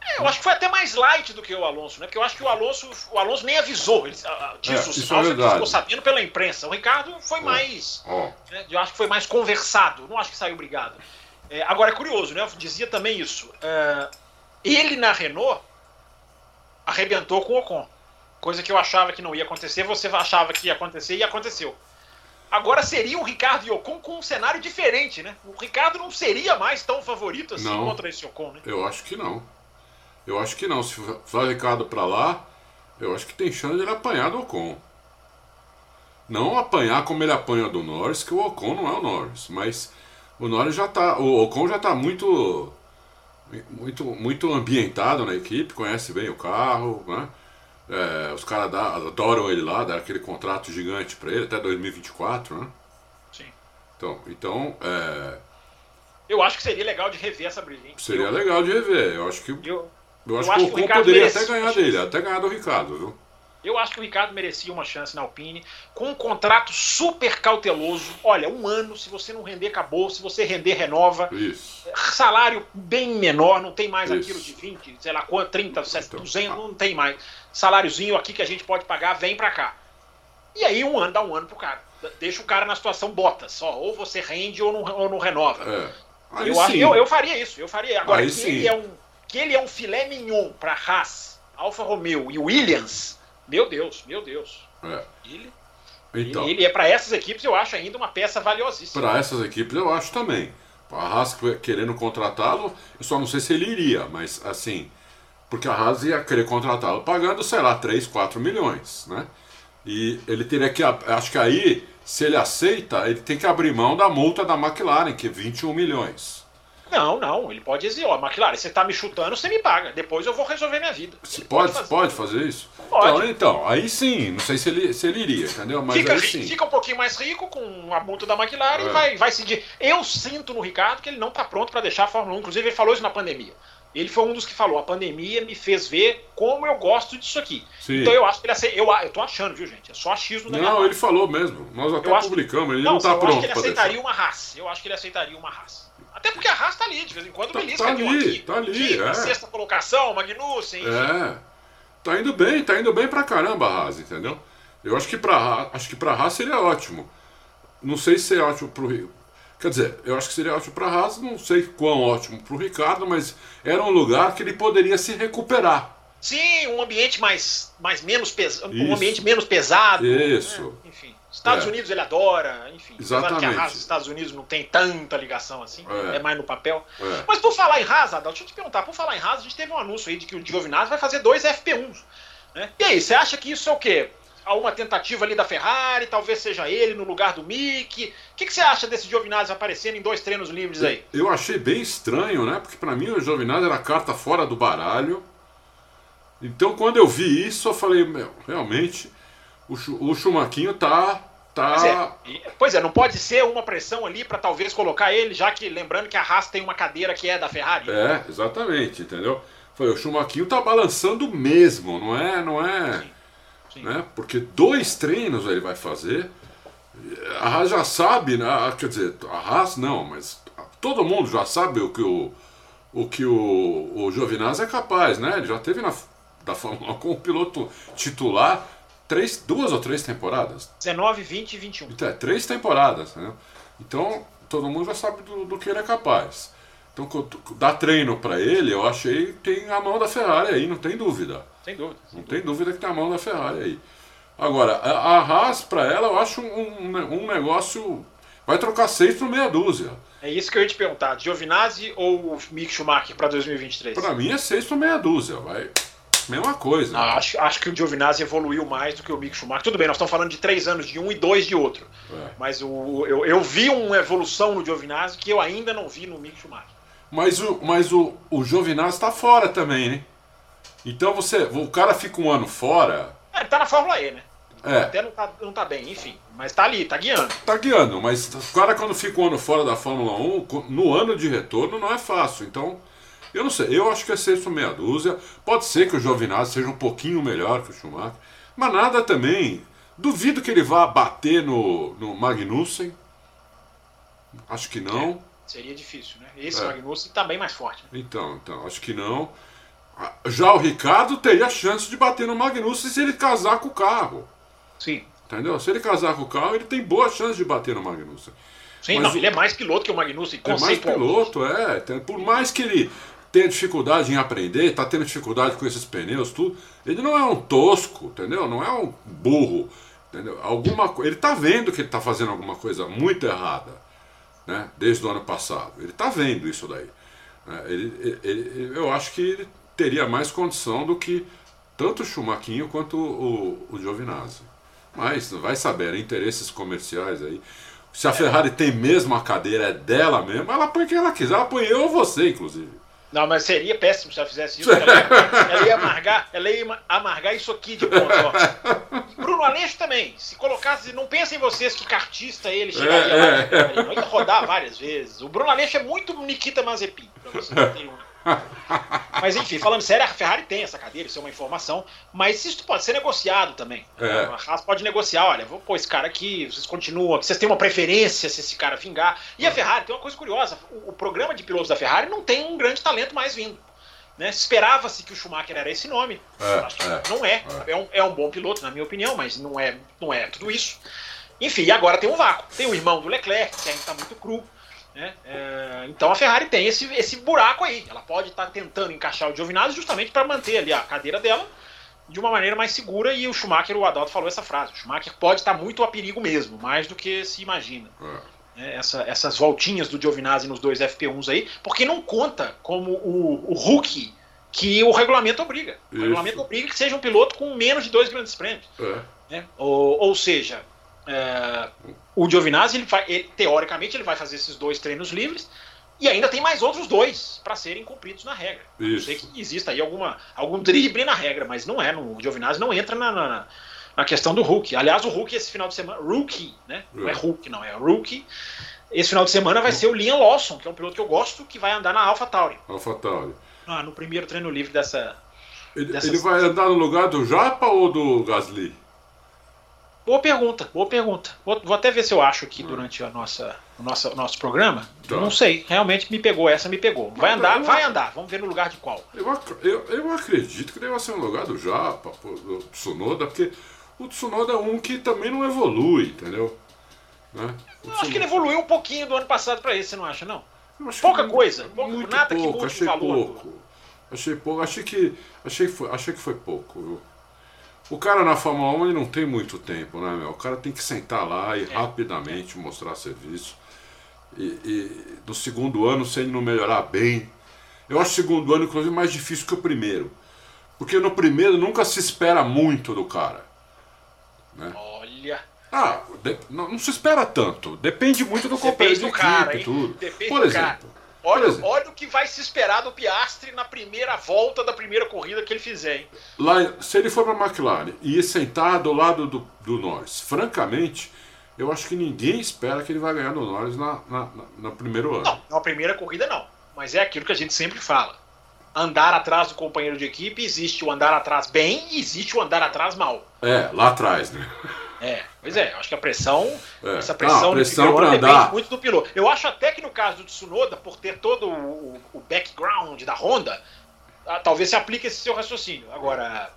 É, eu acho que foi até mais light do que o Alonso, né? Porque eu acho que o Alonso, o Alonso nem avisou ele, uh, disso. É, isso é ficou sabendo pela imprensa. O Ricardo foi é. mais. Oh. Né, eu acho que foi mais conversado. Não acho que saiu brigado. É, agora é curioso, né? Eu dizia também isso. Uh, ele na Renault arrebentou com o Ocon. Coisa que eu achava que não ia acontecer, você achava que ia acontecer e aconteceu. Agora seria o Ricardo e o Ocon com um cenário diferente, né? O Ricardo não seria mais tão favorito assim não, contra esse Ocon, né? Eu acho que não. Eu acho que não. Se for o Ricardo para lá, eu acho que tem chance de ele apanhar do Ocon. Não apanhar como ele apanha do Norris, que o Ocon não é o Norris, mas o Norris já tá, o Ocon já tá muito muito, muito ambientado na equipe, conhece bem o carro, né? É, os caras adoram ele lá, dá aquele contrato gigante para ele até 2024, né? Sim. Então, então é... eu acho que seria legal de rever essa briga. Seria eu... legal de rever. Eu acho que eu, eu, eu acho, que o Ocon poderia até ganhar dele, até ganhar do Ricardo, viu? Eu acho que o Ricardo merecia uma chance na Alpine, com um contrato super cauteloso. Olha, um ano, se você não render, acabou. Se você render, renova. Isso. Salário bem menor, não tem mais Isso. aquilo de 20, sei lá quanto, 30, então, 200, tá. não tem mais. Saláriozinho aqui que a gente pode pagar, vem pra cá. E aí, um ano, dá um ano pro cara. Deixa o cara na situação bota só. Ou você rende ou não, ou não renova. É. Eu, acho, eu, eu, faria isso, eu faria. Agora, que ele, é um, que ele é um filé mignon pra Haas, Alfa Romeo e Williams meu Deus, meu Deus. É. Ele, então, ele, ele é para essas equipes, eu acho ainda uma peça valiosíssima. Para essas equipes, eu acho também. A Haas querendo contratá-lo, eu só não sei se ele iria, mas assim, porque a Haas ia querer contratá-lo pagando, sei lá, 3, 4 milhões, né? E ele teria que, acho que aí, se ele aceita, ele tem que abrir mão da multa da McLaren, que é 21 milhões. Não, não, ele pode dizer, ó, McLaren, você tá me chutando, você me paga. Depois eu vou resolver minha vida. Pode, pode fazer. pode, fazer. isso? Pode. Então, então, aí sim, não sei se ele, se ele iria, entendeu? Mas fica, aí sim. fica um pouquinho mais rico com a multa da McLaren é. e vai, vai seguir. Eu sinto no Ricardo que ele não tá pronto para deixar a Fórmula 1. Inclusive, ele falou isso na pandemia. Ele foi um dos que falou: a pandemia me fez ver como eu gosto disso aqui. Sim. Então eu acho que ele aceita. Eu, eu tô achando, viu, gente? É só achismo da Não, ele falou mesmo. Nós até eu publicamos, ele não, não tá eu pronto. Eu acho que ele aceitaria uma raça. Eu acho que ele aceitaria uma raça. Até porque a Haas tá ali, de vez em quando tá, belisca tá ali, aqui. Tá ali, é. Sexta colocação, Magnussen. É. Tá indo bem, tá indo bem pra caramba a Haas, entendeu? Eu acho que pra, acho que pra Haas seria ótimo. Não sei se é ótimo pro Rio. Quer dizer, eu acho que seria ótimo para Haas, não sei quão ótimo para o Ricardo, mas era um lugar que ele poderia se recuperar. Sim, um ambiente mais, mais menos pesado, um ambiente menos pesado. Isso. Né? Estados é. Unidos ele adora, enfim. Exatamente. que a Haas Estados Unidos não tem tanta ligação assim, é, é mais no papel. É. Mas por falar em Haas, Adal, deixa eu te perguntar, por falar em Haas, a gente teve um anúncio aí de que o Giovinazzi vai fazer dois FP1s. Né? E aí, você acha que isso é o quê? Uma tentativa ali da Ferrari, talvez seja ele no lugar do Mick. O que, que você acha desse Giovinazzi aparecendo em dois treinos livres aí? Eu achei bem estranho, né? Porque para mim o Giovinazzi era carta fora do baralho. Então quando eu vi isso, eu falei, meu, realmente, o, o Chumaquinho tá Tá... Pois, é, pois é, não pode ser uma pressão ali para talvez colocar ele, já que lembrando que a Haas tem uma cadeira que é da Ferrari. É, exatamente, entendeu? Foi, o Schumacher tá balançando mesmo, não é, não é, sim, sim. né? Porque dois treinos ele vai fazer. A Haas já sabe, né? quer dizer, a Haas não, mas todo mundo já sabe o que o o que o, o Giovinazzi é capaz, né? Ele já teve na da Fórmula 1 como piloto titular três, duas ou três temporadas. 19, 20 e 21. Então, é, três temporadas, né? Então, todo mundo já sabe do, do que ele é capaz. Então, dar treino para ele, eu achei que tem a mão da Ferrari aí, não tem dúvida. Sem dúvida. Sem não dúvida. tem dúvida que tem a mão da Ferrari aí. Agora, a, Haas, para ela, eu acho um, um, um negócio. Vai trocar seis por meia dúzia. É isso que eu ia te perguntar. Giovinazzi ou Mick Schumacher para 2023? Para mim é seis por meia dúzia. Vai. Mesma coisa. Ah, acho, acho que o Giovinazzi evoluiu mais do que o Mick Schumacher. Tudo bem, nós estamos falando de três anos de um e dois de outro. É. Mas o, eu, eu vi uma evolução no Giovinazzi que eu ainda não vi no Mick Schumacher. Mas o, mas o, o Giovinazzi está fora também, né? Então você, o cara fica um ano fora. É, ele tá na Fórmula E, né? É. Até não tá, não tá bem, enfim. Mas tá ali, tá guiando. Tá guiando, mas o cara quando fica um ano fora da Fórmula 1, no ano de retorno não é fácil. Então, eu não sei, eu acho que é sexto meia dúzia. Pode ser que o Giovinazzi seja um pouquinho melhor que o Schumacher, mas nada também. Duvido que ele vá bater no, no Magnussen. Acho que não. É, seria difícil, né? Esse é. Magnussen tá bem mais forte. Né? Então, então, acho que não. Já o Ricardo teria chance de bater no Magnussen se ele casar com o carro. Sim. Entendeu? Se ele casar com o carro, ele tem boa chance de bater no Magnussen. Sim, Mas não, ele é mais piloto que o Magnussen, É mais piloto, é. Por mais que ele tem dificuldade em aprender, está tendo dificuldade com esses pneus, tudo. Ele não é um tosco, entendeu? Não é um burro, entendeu? Alguma ele está vendo que ele está fazendo alguma coisa muito errada, né? Desde o ano passado, ele está vendo isso daí. Né? Ele, ele, eu acho que ele teria mais condição do que tanto o Schumacher quanto o, o, o Giovinazzi. Mas vai saber, interesses comerciais aí. Se a Ferrari tem mesmo a cadeira, é dela mesmo, ela põe quem ela quiser, ela põe eu ou você, inclusive. Não, mas seria péssimo se ela fizesse isso. Ela *laughs* ia, ela ia amargar, ela ia amargar isso aqui de ponto. Ó. Bruno Aleixo também. Se colocasse, não pensem vocês que cartista ele chegaria é, lá. É. Ele ia rodar várias vezes. O Bruno Aleixo é muito Nikita Mazepin, pra você ter um. Mas enfim, falando sério, a Ferrari tem essa cadeira, isso é uma informação, mas isso pode ser negociado também. É. A Haas pode negociar, olha, vou pôr esse cara aqui, vocês continuam, vocês têm uma preferência se esse cara vingar. E a Ferrari tem uma coisa curiosa, o, o programa de pilotos da Ferrari não tem um grande talento mais vindo. Né? Esperava-se que o Schumacher era esse nome. É, é, não é. É. é. um, é um bom piloto, na minha opinião, mas não é, não é tudo isso. Enfim, e agora tem um vácuo. Tem o irmão do Leclerc, que ainda está muito cru. Né? É, então a Ferrari tem esse, esse buraco aí. Ela pode estar tá tentando encaixar o Giovinazzi justamente para manter ali a cadeira dela de uma maneira mais segura. E o Schumacher, o Adalto falou essa frase: o Schumacher pode estar tá muito a perigo mesmo, mais do que se imagina. É. é. essa, essas voltinhas do Giovinazzi nos dois FP1s aí, porque não conta como o, o Hulk que o regulamento obriga. O Isso. regulamento obriga que seja um piloto com menos de dois grandes prêmios. É. Né? Ou, ou seja, é, o Giovinazzi, ele vai, ele, teoricamente, ele vai fazer esses dois treinos livres e ainda tem mais outros dois para serem cumpridos na regra. Isso. Sei que exista aí alguma, algum drible na regra, mas não é. No, o Giovinazzi não entra na, na, na, questão do Hulk. Aliás, o Hulk esse final de semana. Rookie, né? Não é Hulk, não, é Rookie. Esse final de semana vai ser o Liam Lawson, que é um piloto que eu gosto, que vai andar na Alpha Tauri. Alpha Tauri. Ah, no primeiro treino livre dessa. Ele, ele vai andar no lugar do Japa ou do Gasly? Boa pergunta, boa pergunta. Vou, vou, até ver se eu acho aqui durante a nossa, o nosso, nosso programa. Tá. Não sei, realmente me pegou, essa me pegou. Vai andar, eu, vai andar, vamos ver no lugar de qual. Eu, eu, eu acredito que deve ser um lugar do Japa, do Tsunoda, porque o Tsunoda é um que também não evolui, entendeu? Né? Eu acho que ele evoluiu um pouquinho do ano passado para esse, você não acha, não? Pouca coisa, pouca, nada pouco, que mude achei o valor. Pouco. Achei pouco, achei que, achei, foi, achei que foi pouco. O cara na Fórmula 1 ele não tem muito tempo, né, meu? O cara tem que sentar lá e é. rapidamente mostrar serviço. E, e, no segundo ano, se ele não melhorar bem. Eu acho o segundo ano, inclusive, mais difícil que o primeiro. Porque no primeiro nunca se espera muito do cara. Né? Olha. Ah, de, não, não, se espera tanto. Depende muito do companheiro de equipe e tudo. Depende Por exemplo. Olha, olha o que vai se esperar do Piastri na primeira volta da primeira corrida que ele fizer. Hein? Lá, se ele for para a McLaren e ir sentar do lado do, do Norris, francamente, eu acho que ninguém espera que ele vai ganhar do Norris na, na, na, na primeiro ano. Não, na primeira corrida não. Mas é aquilo que a gente sempre fala. Andar atrás do companheiro de equipe, existe o andar atrás bem e existe o andar atrás mal. É, lá atrás, né? É, pois é, eu acho que a pressão, É. essa pressão, Ah, pressão andar. muito do piloto. Eu acho até que no caso do Tsunoda, por ter todo o, o background da Honda, talvez se aplique esse seu raciocínio. Agora,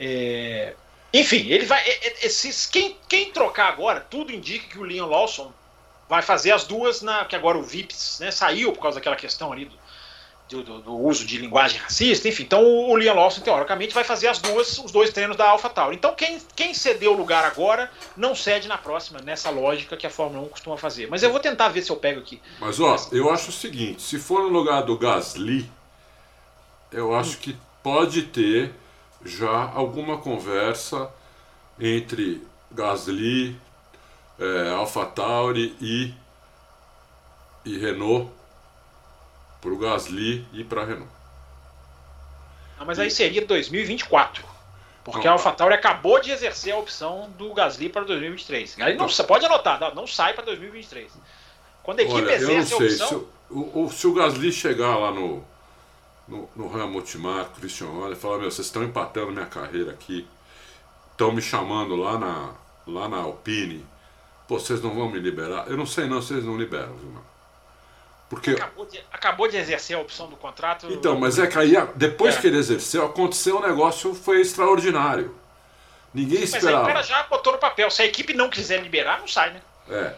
é, enfim, ele vai. é, é, Esses, quem, quem trocar agora, tudo indica que o Liam Lawson vai fazer as duas, na, que agora o Vips né, saiu por causa daquela questão ali do, do, do- do uso de linguagem racista, enfim. Então o Liam Lawson, teoricamente, vai fazer as duas, os dois treinos da AlphaTauri. Então quem, quem cedeu o lugar agora não cede na próxima, nessa lógica que a Fórmula 1 costuma fazer. Mas eu vou tentar ver se eu pego aqui. Mas ó, eu acho o seguinte, se for no lugar do Gasly, eu acho que pode ter já alguma conversa entre Gasly, é, AlphaTauri e, e Renault para o Gasly e para a Renault. Ah, mas aí seria 2024. Porque Não. a AlphaTauri acabou de exercer a opção do Gasly para 2023. Aí não, você pode anotar, não, não sai para 2023. Quando a equipe Olha, eu não exerce a sei, opção. se o, o- se o Gasly chegar lá no, no, no Helmut Marko, Christian Horner, e falar, meu, vocês estão empatando minha carreira aqui, estão me chamando lá na, lá na Alpine, pô, vocês não vão me liberar? Eu não sei não, vocês não liberam, viu, não. Porque, Acabou de, acabou de exercer a opção do contrato. então, mas é que aí, depois É. que ele exerceu, aconteceu um negócio, foi extraordinário. Ninguém Mas aí o esperava. cara já botou no papel. Se a equipe não quiser liberar, não sai, né? É.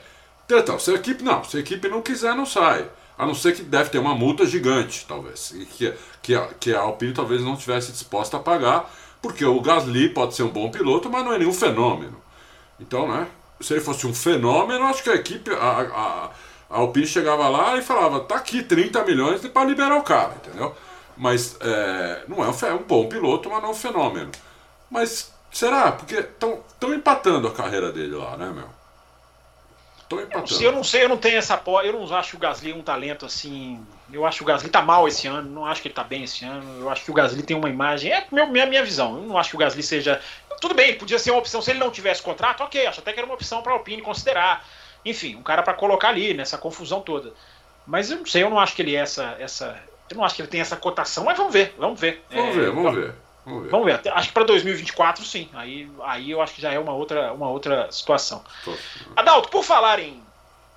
Então, se a equipe não, se a equipe não quiser, não sai. A não ser que deve ter uma multa gigante, talvez. E que, que, a, que a Alpine talvez não estivesse disposta a pagar, porque o Gasly pode ser um bom piloto, mas não é nenhum fenômeno. Então, né? Se ele fosse um fenômeno, acho que a equipe, a, a, a Alpine chegava lá e falava: tá aqui 30 milhões para liberar o cara, entendeu? Mas é, não é um, é um bom piloto, mas não é um fenômeno. Mas será? Porque estão empatando a carreira dele lá, né, meu? Estão empatando. Se eu não sei, eu não tenho essa po... Eu não acho o Gasly um talento assim. Eu acho que o Gasly tá mal esse ano. Não acho que ele tá bem esse ano. Eu acho que o Gasly tem uma imagem. É meu, minha, minha visão. Eu não acho que o Gasly seja. Tudo bem, podia ser uma opção. Se ele não tivesse contrato, ok. Acho até que era uma opção para a Alpine considerar. Enfim, um cara para colocar ali nessa confusão toda. Mas eu não sei, eu não acho que ele é essa. essa eu não acho que ele tem essa cotação, mas vamos ver, vamos ver. Vamos É, ver, vamos ver. Vamos ver. Vamos ver. Acho que para 2024, sim. Aí, aí eu acho que já é uma outra, uma outra situação. Adalto, por falar em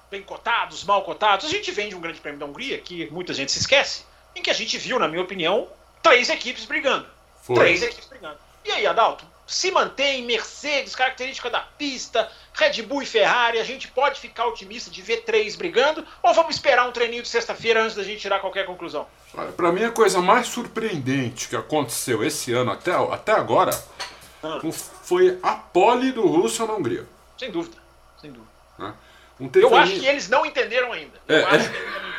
bem cotados, mal cotados, a gente vem de um grande prêmio da Hungria, que muita gente se esquece, em que a gente viu, na minha opinião, três equipes brigando. Foi. Três equipes brigando. E aí, Adalto, se mantém Mercedes, característica da pista, Red Bull e Ferrari, a gente pode ficar otimista de ver três brigando, ou vamos esperar um treininho de sexta-feira antes da gente tirar qualquer conclusão? Olha, pra mim a coisa mais surpreendente que aconteceu esse ano até, até agora Ah. foi a pole do Russell na Hungria. Sem dúvida, sem dúvida. né? Eu acho que eles não entenderam ainda. É, Eu acho é. que eles.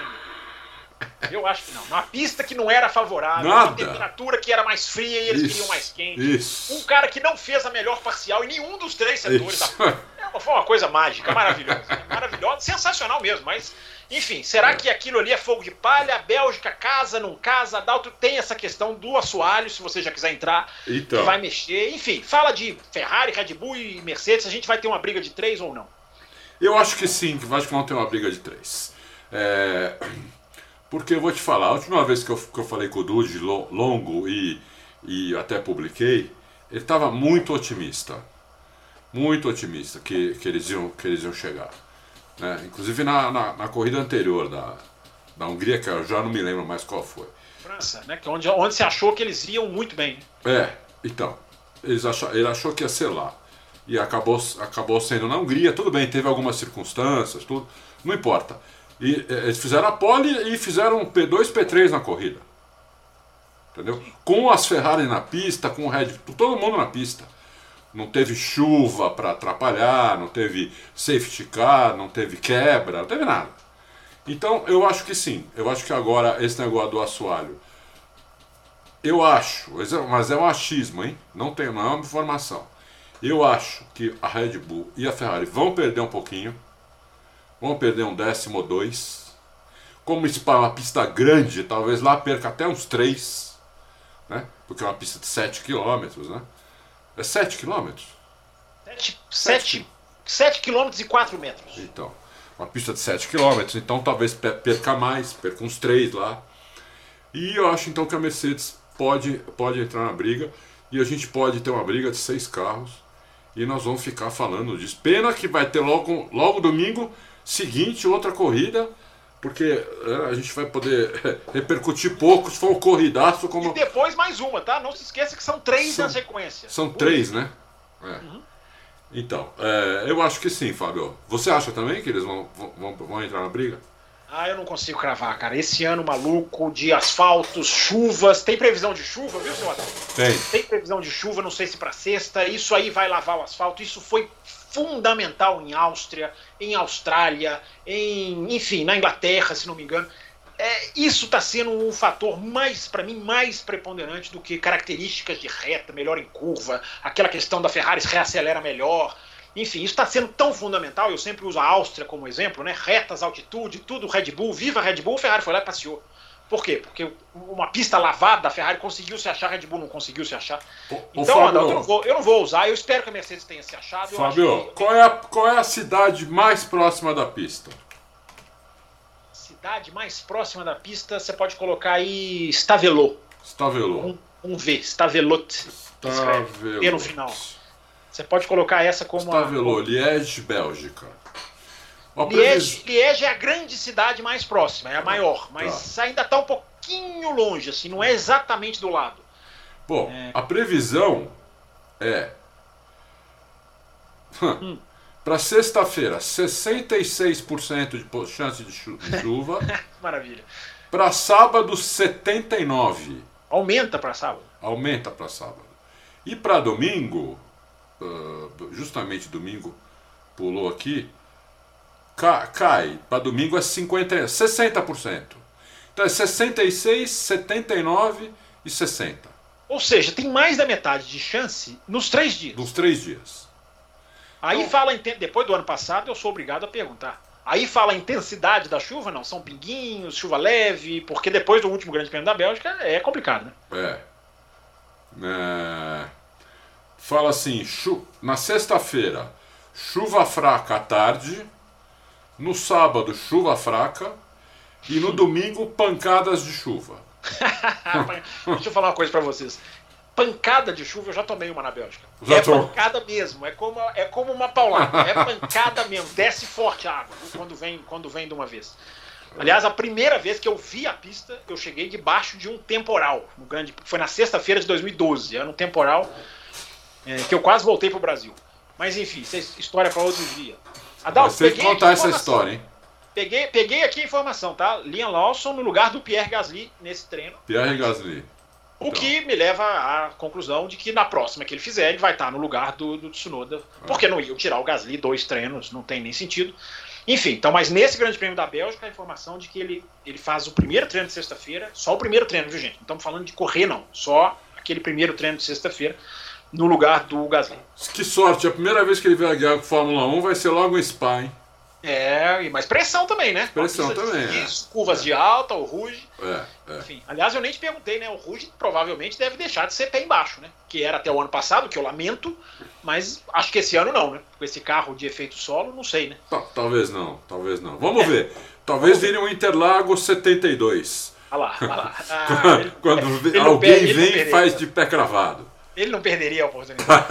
Eu acho que não. Uma pista que não era favorável, Nada. uma temperatura que era mais fria e eles Isso, queriam mais quente. Isso. Um cara que não fez a melhor parcial em nenhum dos três setores da *laughs* é foi uma coisa mágica, maravilhosa. maravilhosa, sensacional mesmo, mas. Enfim, será que aquilo ali é fogo de palha? A Bélgica casa, não casa? Adalto tem essa questão do assoalho, se você já quiser entrar, Então. que vai mexer. Enfim, fala de Ferrari, Red Bull e Mercedes, a gente vai ter uma briga de três ou não? Eu acho que sim, que acho que vão ter uma briga de três. É, Porque eu vou te falar, a última vez que eu, que eu falei com o Dude lo- longo e, e até publiquei, ele estava muito otimista. Muito otimista que, que, eles, iam, que eles iam chegar. né? Inclusive na, na, na corrida anterior da, da Hungria, que eu já não me lembro mais qual foi. França, né? Que é onde, onde se achou que eles iam muito bem. É, então, eles achou, ele achou que ia ser lá. E acabou, acabou sendo na Hungria, tudo bem, teve algumas circunstâncias, tudo, não importa. E eh, eles fizeram a pole e fizeram um P2, P3 na corrida. Entendeu? Com as Ferrari na pista, com o Red Bull, todo mundo na pista. Não teve chuva para atrapalhar, não teve safety car, não teve quebra, não teve nada. Então, eu acho que sim. Eu acho que agora esse negócio do assoalho eu acho, mas é- mas é um achismo, hein? Não, tem, não é uma informação. Eu acho que a Red Bull e a Ferrari vão perder um pouquinho. Vão perder um décimo ou dois. Como isso para uma pista grande, talvez lá perca até uns três. Né? Porque é uma pista de 7 km, né? É 7 km? 7 km e 4 metros. Então, uma pista de 7 km, então talvez pe- perca mais, perca uns 3 lá. E eu acho então que a Mercedes pode, pode entrar na briga e a gente pode ter uma briga de seis carros e nós vamos ficar falando disso. Pena que vai ter logo, logo domingo seguinte outra corrida, porque é, a gente vai poder repercutir pouco se for um corridaço como. E depois mais uma, tá? Não se esqueça que são três são, na sequência. São três, né? É. Uhum. Então, é, eu acho que sim, Fábio. Você acha também que eles vão, vão, vão entrar na briga? Ah, eu não consigo cravar, cara. Esse ano maluco de asfaltos, chuvas. Tem previsão de chuva, viu, seu Adão? Tem. Tem previsão de chuva, não sei se para sexta. Isso aí vai lavar o asfalto. Isso foi fundamental em Áustria, em Austrália, em, enfim, na Inglaterra, se não me engano. É, isso está sendo um fator mais, para mim, mais preponderante do que características de reta, melhor em curva, aquela questão da Ferrari reacelera melhor. Enfim, isso está sendo tão fundamental, eu sempre uso a Áustria como exemplo, né? Retas, altitude, tudo Red Bull, viva Red Bull, Ferrari foi lá e passeou. Por quê? Porque uma pista lavada, a Ferrari conseguiu se achar, a Red Bull não conseguiu se achar. O, então, Fábio, eu, não vou, eu não vou usar, eu espero que a Mercedes tenha se achado. Fábio, que... qual, é a, qual é a cidade mais próxima da pista? Cidade mais próxima da pista, você pode colocar aí Stavelot. Stavelot. Um, um V, Stavelot. Stavelot. no final. Você pode colocar essa como Stavelot, a... Liège, Bélgica. Liège, Liège é a grande cidade mais próxima, é a maior, mas tá. ainda está um pouquinho longe, assim, não é exatamente do lado. Bom, é... a previsão é hum. para sexta-feira 66% de chance de chuva. *laughs* Maravilha. Para sábado 79. Aumenta para sábado. Aumenta para sábado. E para domingo justamente domingo, pulou aqui, cai, para domingo é 50, 60%. Então é 66, 79 e 60. Ou seja, tem mais da metade de chance nos três dias. Nos três dias. Aí então, fala, depois do ano passado, eu sou obrigado a perguntar. Aí fala a intensidade da chuva, não, são pinguinhos, chuva leve, porque depois do último Grande Prêmio da Bélgica é complicado, né? É. é fala assim: chu na sexta-feira, chuva fraca à tarde, no sábado, chuva fraca, e no domingo, pancadas de chuva. *laughs* Deixa eu falar uma coisa para vocês. Pancada de chuva, eu já tomei uma na Bélgica. Já é tô. pancada mesmo, é como, é como uma paulada. É pancada mesmo, *laughs* desce forte a água quando vem, quando vem de uma vez. Aliás, a primeira vez que eu vi a pista, eu cheguei debaixo de um temporal. No grande, foi na sexta-feira de 2012. Era um temporal é, que eu quase voltei pro Brasil. Mas enfim, isso é história para outro dia. Adalto, Você contar essa história, hein? Peguei, peguei aqui a informação, tá? Liam Lawson no lugar do Pierre Gasly nesse treino. Pierre Gasly. O então. que me leva à conclusão de que na próxima que ele fizer, ele vai estar no lugar do, do Tsunoda. Ah. Porque não iam tirar o Gasly dois treinos, não tem nem sentido. Enfim, então, mas nesse Grande Prêmio da Bélgica, a informação de que ele, ele faz o primeiro treino de sexta-feira, só o primeiro treino, viu, gente? Não estamos falando de correr, não. Só aquele primeiro treino de sexta-feira no lugar do Gasly. Que sorte, a primeira vez que ele guiar com Fórmula 1 vai ser logo em Spa, hein? É, e mais pressão também, né? Pressão também. De, é. Curvas de alta, o Ruge. É, é. Enfim, aliás, eu nem te perguntei, né? O Ruge provavelmente deve deixar de ser pé embaixo, né? Que era até o ano passado, que eu lamento, mas acho que esse ano não, né? Com esse carro de efeito solo, não sei, né? talvez não, talvez não. Vamos é. ver. Talvez vire um Interlagos 72. Olha lá, olha lá. *laughs* Ah, ele, Quando alguém vem e faz de pé cravado. Ele não perderia a oportunidade.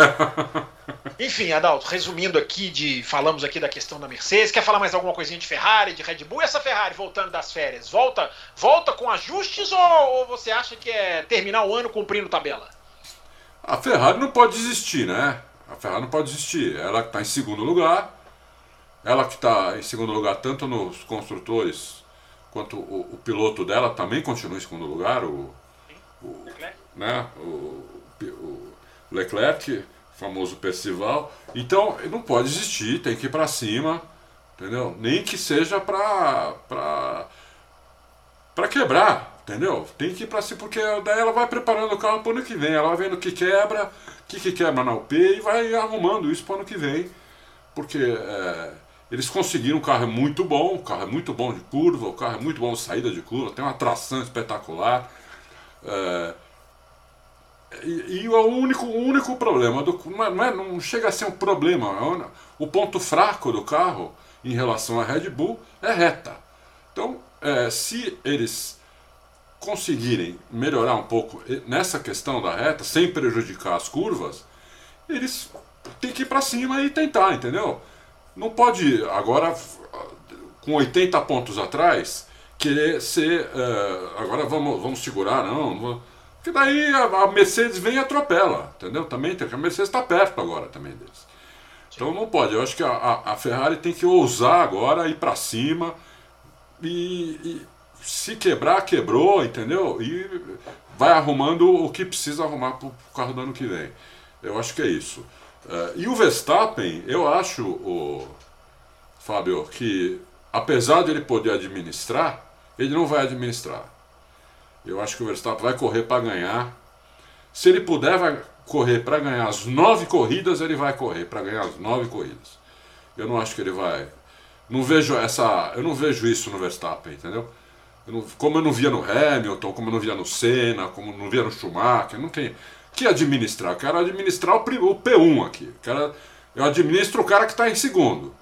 *laughs* Enfim, Adalto, resumindo aqui, de falamos aqui da questão da Mercedes. Quer falar mais alguma coisinha de Ferrari, de Red Bull? E essa Ferrari voltando das férias, volta, volta com ajustes ou, ou você acha que é terminar o ano cumprindo tabela? A Ferrari não pode desistir, né? A Ferrari não pode desistir. Ela que está em segundo lugar, ela que está em segundo lugar tanto nos construtores quanto o, o, piloto dela também continua em segundo lugar, o, o né? O, o Leclerc, famoso Percival. Então, não pode existir, tem que ir para cima, entendeu? Nem que seja para para quebrar, entendeu? Tem que ir para cima, porque daí ela vai preparando o carro para ano que vem. Ela vai vendo o que quebra, o que, que quebra na UP e vai arrumando isso para ano que vem. Porque é, eles conseguiram um carro muito bom, o carro é muito bom de curva, o carro é muito bom de saída de curva, tem uma tração espetacular. É, e, e, o único, o único problema, do, não, é, não, chega a ser um problema, é o ponto fraco do carro em relação à Red Bull é reta. Então, é, se eles conseguirem melhorar um pouco nessa questão da reta, sem prejudicar as curvas, eles tem que ir para cima e tentar, entendeu? Não pode agora, com 80 pontos atrás, querer ser. Uh, agora vamos, vamos segurar, não. Porque daí a, Mercedes vem e atropela, entendeu? Também tem, a Mercedes está perto agora também deles. Então não pode. Eu acho que a, a Ferrari tem que ousar agora ir para cima e, e, se quebrar, quebrou, entendeu? E vai arrumando o que precisa arrumar para o carro do ano que vem. Eu acho que é isso. Uh, e o Verstappen, eu acho, o Fábio, que apesar de ele poder administrar, ele não vai administrar. Eu acho que o Verstappen vai correr para ganhar. Se ele puder vai correr para ganhar as nove corridas, ele vai correr para ganhar as nove corridas. Eu não acho que ele vai. Não vejo essa. Eu não vejo isso no Verstappen, entendeu? Eu não, como eu não via no Hamilton, como eu não via no Senna, como eu não via no Schumacher, não tem que administrar. Eu quero administrar o, o P1 aqui. Eu, quero, eu administro o cara que está em segundo.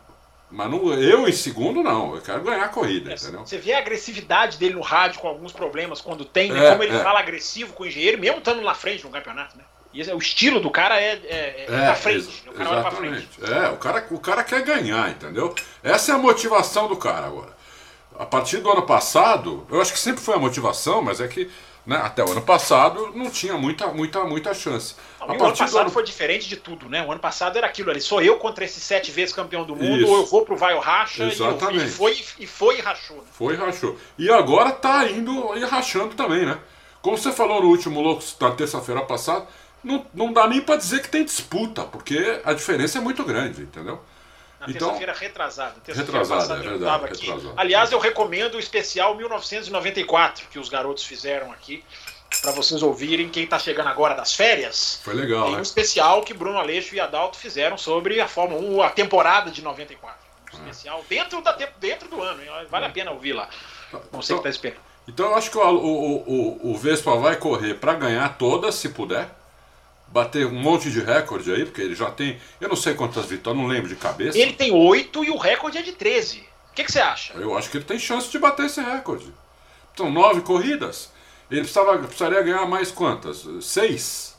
Mas não, eu em segundo não, eu quero ganhar a corrida, é, entendeu? Você vê a agressividade dele no rádio com alguns problemas quando tem, né? é, como ele é. fala agressivo com o engenheiro, mesmo estando na frente no campeonato, né? E o estilo do cara é, é, é, é pra frente. o cara exatamente. Pra frente. É, o cara, o cara quer ganhar, entendeu? Essa é a motivação do cara agora. A partir do ano passado, eu acho que sempre foi a motivação, mas é que né? Até o ano passado não tinha muita, muita, muita chance. Não, o ano passado ano... foi diferente de tudo, né? O ano passado era aquilo ali, sou eu contra esse sete vezes campeão do mundo, Isso. ou eu vou pro vai ou racha, Exatamente. e, foi, e foi e rachou. Né? Foi e rachou. E agora tá indo e rachando também, né? Como você falou no último Loucos da terça-feira passada, não, não dá nem para dizer que tem disputa, porque a diferença é muito grande, entendeu? Na então, terça-feira retrasada. Terça retrasada, é verdade. Retrasada. Aliás, eu recomendo o especial 1994 que os garotos fizeram aqui para vocês ouvirem quem está chegando agora das férias. Foi legal, Tem né? um especial que Bruno Aleixo e Adalto fizeram sobre a Fórmula 1, a temporada de 94. Um é. especial dentro, da, dentro do ano, vale a pena ouvir lá. Não sei então, que está esperando. Então eu acho que o, o, o, o Vespa vai correr para ganhar todas, se puder bater um monte de recorde aí, porque ele já tem, eu não sei quantas vitórias, não lembro de cabeça. Ele tem oito e o recorde é de 13. O que, que, você acha? Eu acho que ele tem chance de bater esse recorde. São nove corridas. Ele precisava, precisaria ganhar mais quantas? Seis?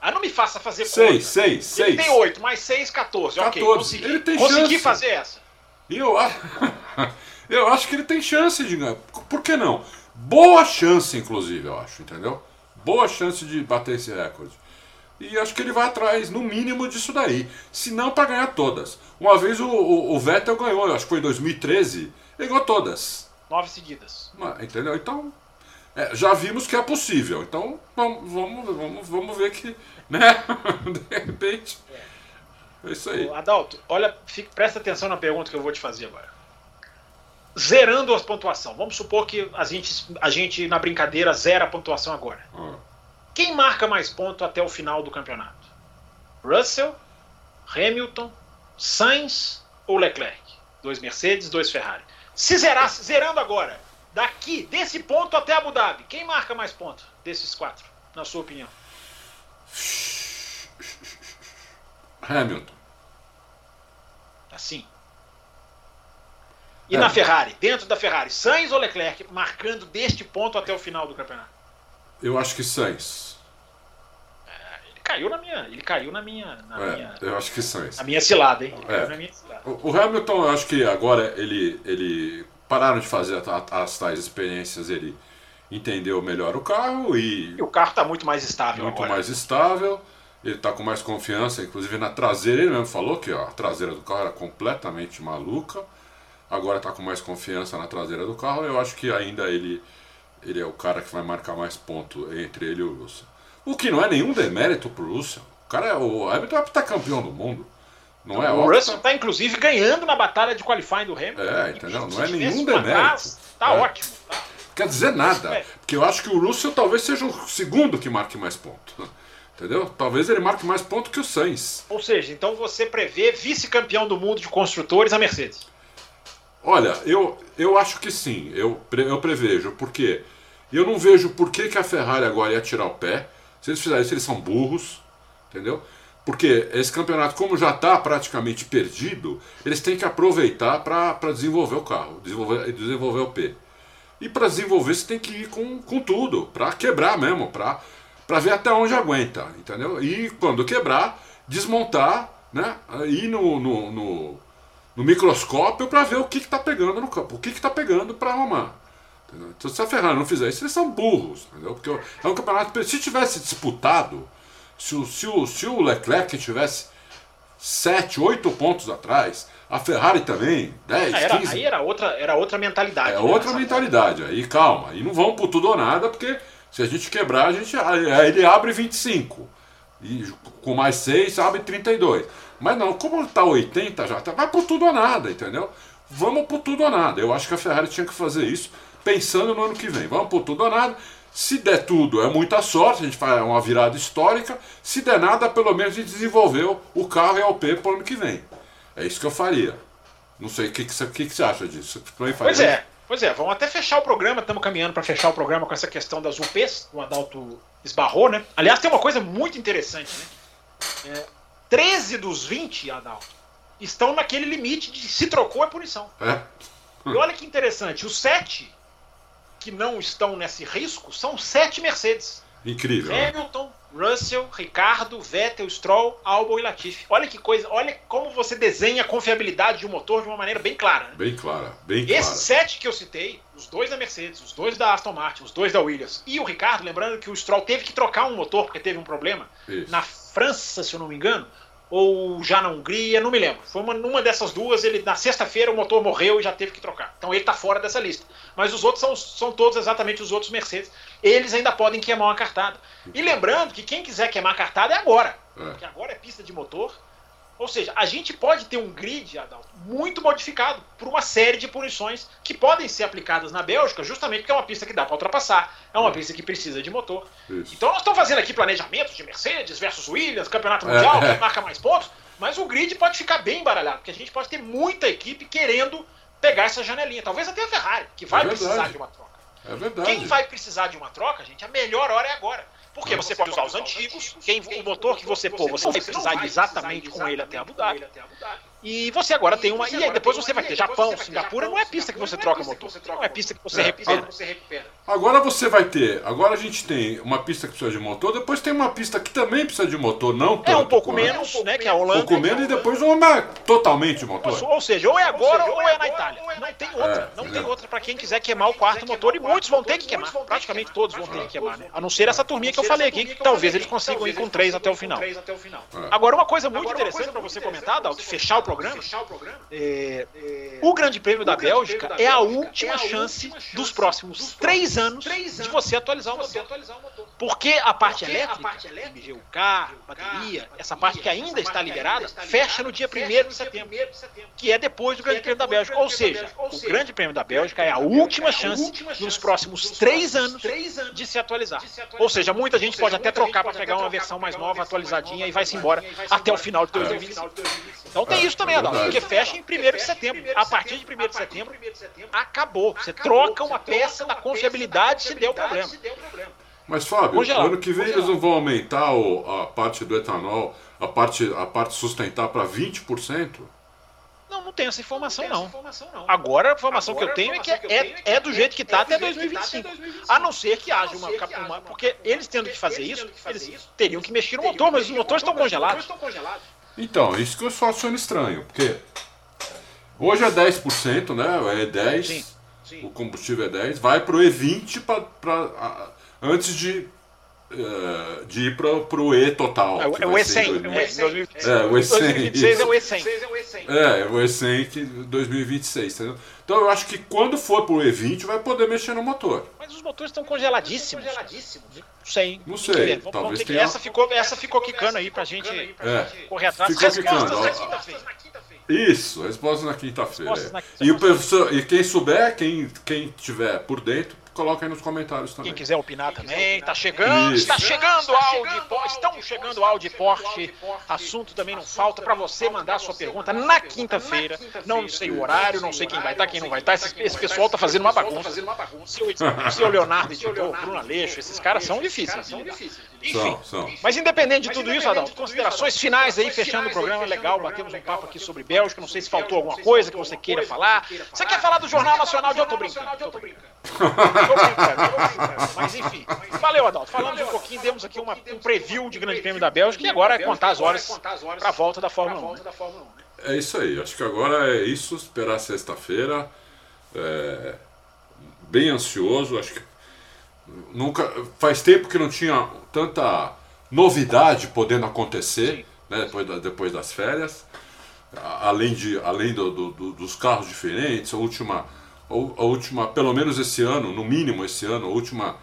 Ah, não me faça fazer seis, conta. Seis, seis, Ele tem oito, mais seis, 14. 14. Ok, consegui. Ele tem consegui chance. fazer essa. E eu, *laughs* eu acho que ele tem chance de ganhar. Por que não? Boa chance, inclusive, eu acho, entendeu? Boa chance de bater esse recorde. E acho que ele vai atrás, no mínimo, disso daí. Se não, para ganhar todas. Uma vez o, o, o, Vettel ganhou, acho que foi em 2013, ele ganhou todas. Nove seguidas. Entendeu? Então, é, já vimos que é possível. Então, vamos, vamos, vamos, vamos ver que, *laughs* né? De repente. É. é isso aí. Adalto, olha, fique, presta atenção na pergunta que eu vou te fazer agora. Zerando a pontuação. Vamos supor que a gente, a gente na brincadeira, zera a pontuação agora. Ah. Quem marca mais pontos até o final do campeonato? Russell, Hamilton, Sainz ou Leclerc? Dois Mercedes, dois Ferrari. Se zerar, zerando agora, daqui, desse ponto até Abu Dhabi, quem marca mais pontos desses quatro, na sua opinião? Hamilton. Assim. E é. na Ferrari, dentro da Ferrari, Sainz ou Leclerc marcando deste ponto até o final do campeonato? Eu acho que Sainz. É, ele caiu na minha. Ele caiu na minha. Na é, minha eu acho que Sainz. Na minha cilada, hein? É. Cilada. O, o, Hamilton, eu acho que agora ele. ele pararam de fazer as tais experiências, ele entendeu melhor o carro e. E o carro está muito mais estável muito agora. mais estável. Ele está com mais confiança, inclusive na traseira. Ele mesmo falou que ó, a traseira do carro era completamente maluca. Agora está com mais confiança na traseira do carro. Eu acho que ainda ele ele é o cara que vai marcar mais ponto entre ele e o Russell. O que não é nenhum demérito pro Russell. O cara é o Hamilton é tá campeão do mundo. Não então, é o Russell está inclusive ganhando na batalha de qualifying do Hamilton. É, entendeu? Não é nenhum demérito. Tá é. ótimo. Tá. Quer dizer nada. É. Porque eu acho que o Russell talvez seja o segundo que marque mais ponto. *laughs* Entendeu? Talvez ele marque mais ponto que o Sainz. Ou seja, então você prevê vice-campeão do mundo de construtores a Mercedes. Olha, eu, eu acho que sim, eu, eu prevejo, porque eu não vejo por que, que a Ferrari agora ia tirar o pé. Se eles fizerem isso, eles são burros, entendeu? Porque esse campeonato, como já está praticamente perdido, eles têm que aproveitar para desenvolver o carro, desenvolver, desenvolver o P. E para desenvolver, você tem que ir com, com tudo, para quebrar mesmo, para ver até onde aguenta, entendeu? E quando quebrar, desmontar, né? Ir no, no, no, no microscópio para ver o que está pegando no campo, o que está pegando para arrumar. Entendeu? Então, se a Ferrari não fizer isso, eles são burros. Entendeu? Porque é um campeonato. Se tivesse disputado, se o, se o, se o Leclerc tivesse 7, 8 pontos atrás, a Ferrari também, 10, Ah, era, 15. aí era outra, era outra mentalidade. É né, outra mentalidade. Aí calma, aí não vão por tudo ou nada, porque se a gente quebrar, a gente, aí ele abre 25. E com mais 6 abre 32. Mas não, como tá 80 já, tá, vai por tudo ou nada, entendeu? Vamos por tudo ou nada. Eu acho que a Ferrari tinha que fazer isso pensando no ano que vem. Vamos por tudo ou nada. Se der tudo, é muita sorte, a gente faz uma virada histórica. Se der nada, pelo menos a gente desenvolveu o carro e a OP para o ano que vem. É isso que eu faria. Não sei o que, que, que, que você acha disso. Você também Pois faria? é, pois é, vamos até fechar o programa, estamos caminhando para fechar o programa com essa questão das UPs, o Adalto esbarrou, né? Aliás, tem uma coisa muito interessante, né? É, 13 dos 20, Adalto, estão naquele limite de se trocou é punição. É? E olha que interessante, os 7 que não estão nesse risco são 7 Mercedes. Incrível. né? Russell, Ricardo, Vettel, Stroll, Albon e Latifi. Olha que coisa, olha como você desenha a confiabilidade de um motor de uma maneira bem clara. Né? Bem clara, bem clara. Esses sete que eu citei, os dois da Mercedes, os dois da Aston Martin, os dois da Williams e o Ricardo, lembrando que o Stroll teve que trocar um motor porque teve um problema Isso. na França, se eu não me engano, ou já na Hungria, não me lembro. Foi uma, numa dessas duas, ele na sexta-feira o motor morreu e já teve que trocar. Então ele está fora dessa lista. Mas os outros são, são todos exatamente os outros Mercedes. Eles ainda podem queimar uma cartada. E lembrando que quem quiser queimar a cartada é agora. É. Porque agora é pista de motor. Ou seja, a gente pode ter um grid, Adalto, muito modificado por uma série de punições que podem ser aplicadas na Bélgica, justamente porque é uma pista que dá para ultrapassar, é uma pista que precisa de motor. Isso. Então nós estamos fazendo aqui planejamentos de Mercedes versus Williams, campeonato É, mundial, é. quem *laughs* marca mais pontos, mas o grid pode ficar bem embaralhado, porque a gente pode ter muita equipe querendo pegar essa janelinha. Talvez até a Ferrari, que vai É precisar de uma troca. É verdade. Quem vai precisar de uma troca, gente, a melhor hora é agora. Porque você pode usar os antigos, quem, o motor que você pôr, você vai precisar exatamente com ele até Abu Dhabi. E você agora tem uma. E aí depois você vai ter Japão, Singapura, não é pista que você troca motor. Não é pista que você É, recupera. Agora você vai ter. Agora a gente tem uma pista que precisa de motor, depois tem uma pista que também precisa de motor, não tanto. É um pouco menos, né? Que é a Um Holanda. pouco menos e depois uma totalmente motor. Ou seja, ou é agora ou é na Itália. Não tem outra. É, Não é. tem outra para quem quiser queimar o quarto motor. E muitos vão ter que queimar. Praticamente todos vão ter que queimar, né? A não ser essa turminha que eu falei aqui, que talvez eles consigam ir com três até o final. Agora, uma coisa muito interessante para você comentar, Adalto, fechar o programa. é, o Grande Prêmio da Bélgica é a última chance dos próximos três anos de você atualizar o motor. Porque a parte elétrica, MGUK, bateria, essa parte que ainda está liberada, fecha no dia 1 de setembro, que é depois do Grande Prêmio da Bélgica. Ou seja, o Grande Prêmio da Bélgica é a última chance nos próximos três anos de se atualizar. Ou seja, muita gente pode até trocar para pegar uma versão mais nova, atualizadinha e vai-se embora até o final de 2025. Então tem isso também, Adalto, porque fecha em 1 de setembro. A partir de 1 de setembro, acabou. Você troca uma peça da confiabilidade se der o problema. Mas Fábio, Congelado. ano que vem eles não vão aumentar o- a parte do etanol, a parte, a parte sustentar para 20%? Não, não tenho essa informação, não. Agora a informação que eu tenho é que é, é do jeito que está até 2025. A não ser que haja uma, uma. Porque eles tendo que fazer isso, eles teriam que mexer no motor, mas os motores estão congelados. Então, isso que eu só achando estranho, porque hoje é 10%, né? É 10, Sim, o combustível é 10, vai pro E20 pra, pra- antes de, eh, de ir pro, pro E total. É, o- é o vai ser em E100. 2000. É, É, o E100. 2026 é o isso. E100. É, o E100 que 2026, entendeu? Então eu acho que quando for pro E20 vai poder mexer no motor. Mas os motores estão congeladíssimos. Não sei. Não sei. Vamos- talvez vamos tenha- Essa ficou, essa ficou quicando aí pra gente É. correr atrás. Ficou Respostas quicando, na quinta-feira. Isso, resposta na quinta-feira. Na E, o professor, e quem souber, quem, quem tiver por dentro, coloca aí nos comentários também. Quem quiser opinar também, tá chegando, Isso. está chegando Audi, estão chegando Audi Porsche. Assunto também não falta para você mandar sua pergunta na quinta-feira. Não sei o horário, não sei quem vai estar, quem não vai estar. Esse, esse pessoal tá fazendo uma bagunça. Se o, se o Leonardo editou, o Bruno Aleixo, esses caras são difíceis. Enfim. São, são. Mas independente de tudo isso, Adalto, considerações finais aí, fechando o programa, legal, batemos um papo aqui sobre Bélgica, não sei se faltou alguma coisa que você queira falar. Você quer falar do Jornal Nacional de Eu tô brincando? Tô brincando. Mas enfim. Valeu, Adalto. Falamos um pouquinho, demos aqui uma, um preview de Grande Prêmio da Bélgica e agora é contar as horas para a volta da Fórmula 1. Né? É isso aí. Acho que agora é isso. Esperar sexta-feira. É, bem ansioso. Acho que nunca faz tempo que não tinha tanta novidade podendo acontecer né, depois, da, depois das férias. Além, de, além do, do, dos carros diferentes, a última, a última, pelo menos esse ano, no mínimo esse ano, a última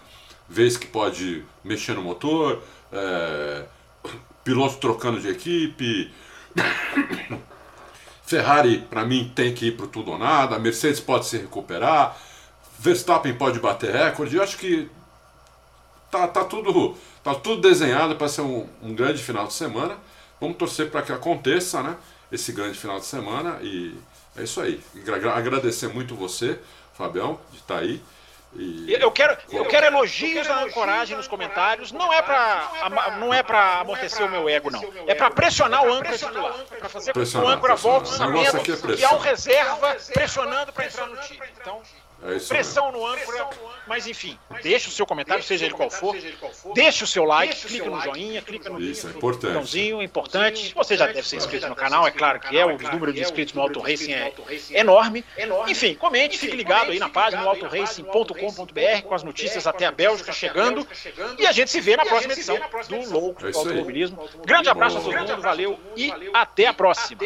vez que pode mexer no motor, é, piloto trocando de equipe. Ferrari, para mim, tem que ir para tudo ou nada. Mercedes pode se recuperar. Verstappen pode bater recorde. Eu acho que tá, tá, tudo, tá tudo desenhado para ser um, um, grande final de semana. Vamos torcer para que aconteça, né? Esse grande final de semana. E é isso aí. Agradecer muito você, Fabião, de estar tá aí. E... Eu quero, eu quero elogios da ancoragem nos comentários. Não é para não é para amortecer o meu ego, não. É para pressionar o âncora titular. Para fazer com que o âncora volte sabendo é que há um reserva pressionando para entrar no time. Então, é pressão no âncora, mas enfim, deixe o seu comentário, seja ele qual for, deixe o seu like, clique no joinha, clique no Isso, é botãozinho, importante. Você já deve ser inscrito no canal, é claro que é, o número de inscritos no Auto Racing é enorme. Enfim, comente, fique ligado aí na página no autoracing.com.br com as notícias até a Bélgica chegando. e a gente se vê na próxima edição do Louco do Automobilismo. Grande abraço a todo mundo, valeu e até a próxima.